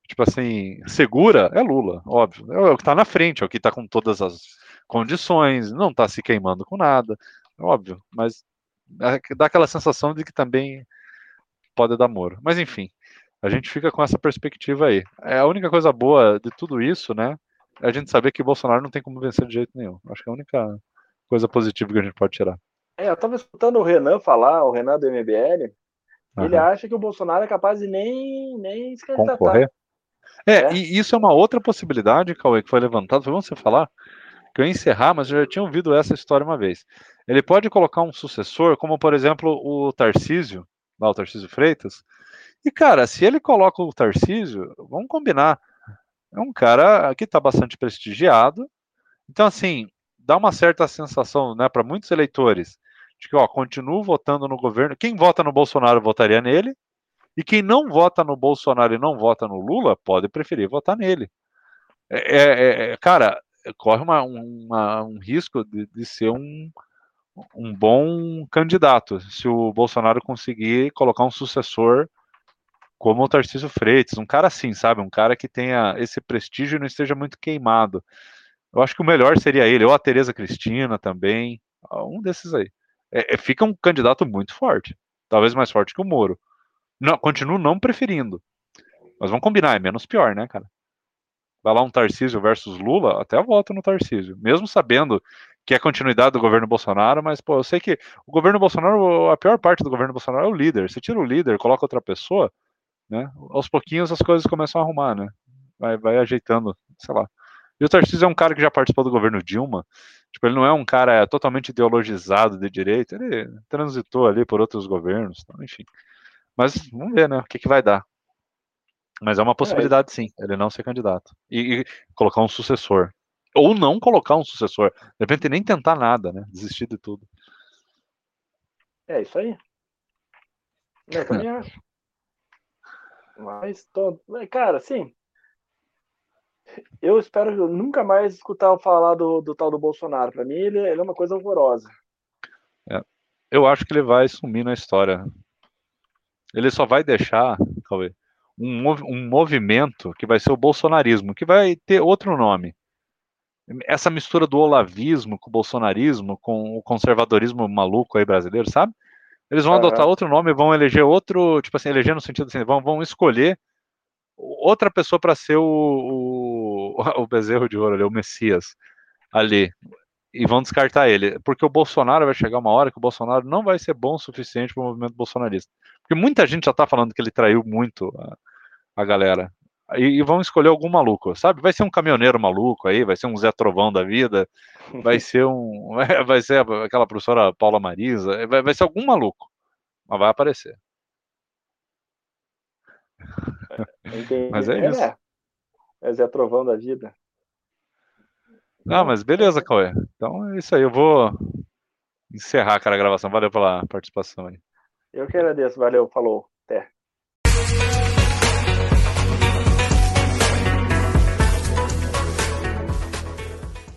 tipo assim, segura, é Lula, óbvio. É o que está na frente, é o que está com todas as condições, não está se queimando com nada, é óbvio. Mas dá aquela sensação de que também pode dar Moro. Mas enfim, a gente fica com essa perspectiva aí. É a única coisa boa de tudo isso, né? É a gente saber que Bolsonaro não tem como vencer de jeito nenhum. Acho que é a única coisa positiva que a gente pode tirar. É, eu estava escutando o Renan falar, o Renan do MBL, uhum. ele acha que o Bolsonaro é capaz de nem, nem se candidatar. Concorrer. É, é, e isso é uma outra possibilidade, Cauê, que foi levantado, foi você falar, que eu ia encerrar, mas eu já tinha ouvido essa história uma vez. Ele pode colocar um sucessor, como por exemplo o Tarcísio, lá o Tarcísio Freitas, e cara, se ele coloca o Tarcísio, vamos combinar, é um cara que está bastante prestigiado, então assim, dá uma certa sensação, né, para muitos eleitores, de que, ó, continuo votando no governo. Quem vota no Bolsonaro votaria nele, e quem não vota no Bolsonaro e não vota no Lula pode preferir votar nele. É, é, é cara, corre uma, uma, um risco de, de ser um, um bom candidato se o Bolsonaro conseguir colocar um sucessor como o Tarcísio Freitas, um cara assim, sabe? Um cara que tenha esse prestígio e não esteja muito queimado. Eu acho que o melhor seria ele, ou a Tereza Cristina também, um desses aí. É, é, fica um candidato muito forte, talvez mais forte que o Moro. Não, continuo não preferindo, mas vamos combinar, é menos pior, né, cara? Vai lá um Tarcísio versus Lula, até voto no Tarcísio, mesmo sabendo que é continuidade do governo Bolsonaro, mas, pô, eu sei que o governo Bolsonaro, a pior parte do governo Bolsonaro é o líder. Você tira o líder, coloca outra pessoa, né? Aos pouquinhos as coisas começam a arrumar, né? Vai, vai ajeitando, sei lá. E o Tarcísio é um cara que já participou do governo Dilma. Tipo, ele não é um cara totalmente ideologizado de direita, ele transitou ali por outros governos, então, enfim. Mas vamos ver, né? O que, que vai dar. Mas é uma possibilidade, sim, ele não ser candidato. E, e, colocar um sucessor. Ou não colocar um sucessor. De repente nem tentar nada, né? Desistir de tudo. É isso aí. Eu também acho. Mas, tô... cara, sim, eu espero nunca mais escutar falar do, do tal do Bolsonaro. Para mim, ele, ele, é uma coisa horrorosa. É, eu acho que ele vai sumir na história. Ele só vai deixar, Cauê, um, um movimento que vai ser o bolsonarismo, que vai ter outro nome. Essa mistura do olavismo com o bolsonarismo, com o conservadorismo maluco aí brasileiro, sabe? Eles vão uhum. adotar outro nome, vão eleger outro, tipo assim, eleger no sentido assim, vão, vão escolher outra pessoa para ser o, o, o bezerro de ouro ali, o Messias ali. E vão descartar ele. Porque o Bolsonaro vai chegar uma hora que o Bolsonaro não vai ser bom o suficiente para o movimento bolsonarista. Porque muita gente já está falando que ele traiu muito a, a galera. E, e, vão escolher algum maluco, sabe? Vai ser um caminhoneiro maluco aí, vai ser um Zé Trovão da vida, vai ser um. Vai ser aquela professora Paula Marisa, vai, vai ser algum maluco. Mas vai aparecer. Entendi. Mas é, é isso. É Zé Trovão da vida. Ah, mas beleza, Cauê. Então é isso aí. Eu vou encerrar cara, a gravação. Valeu pela participação aí. Eu que agradeço. Valeu. Falou. Até.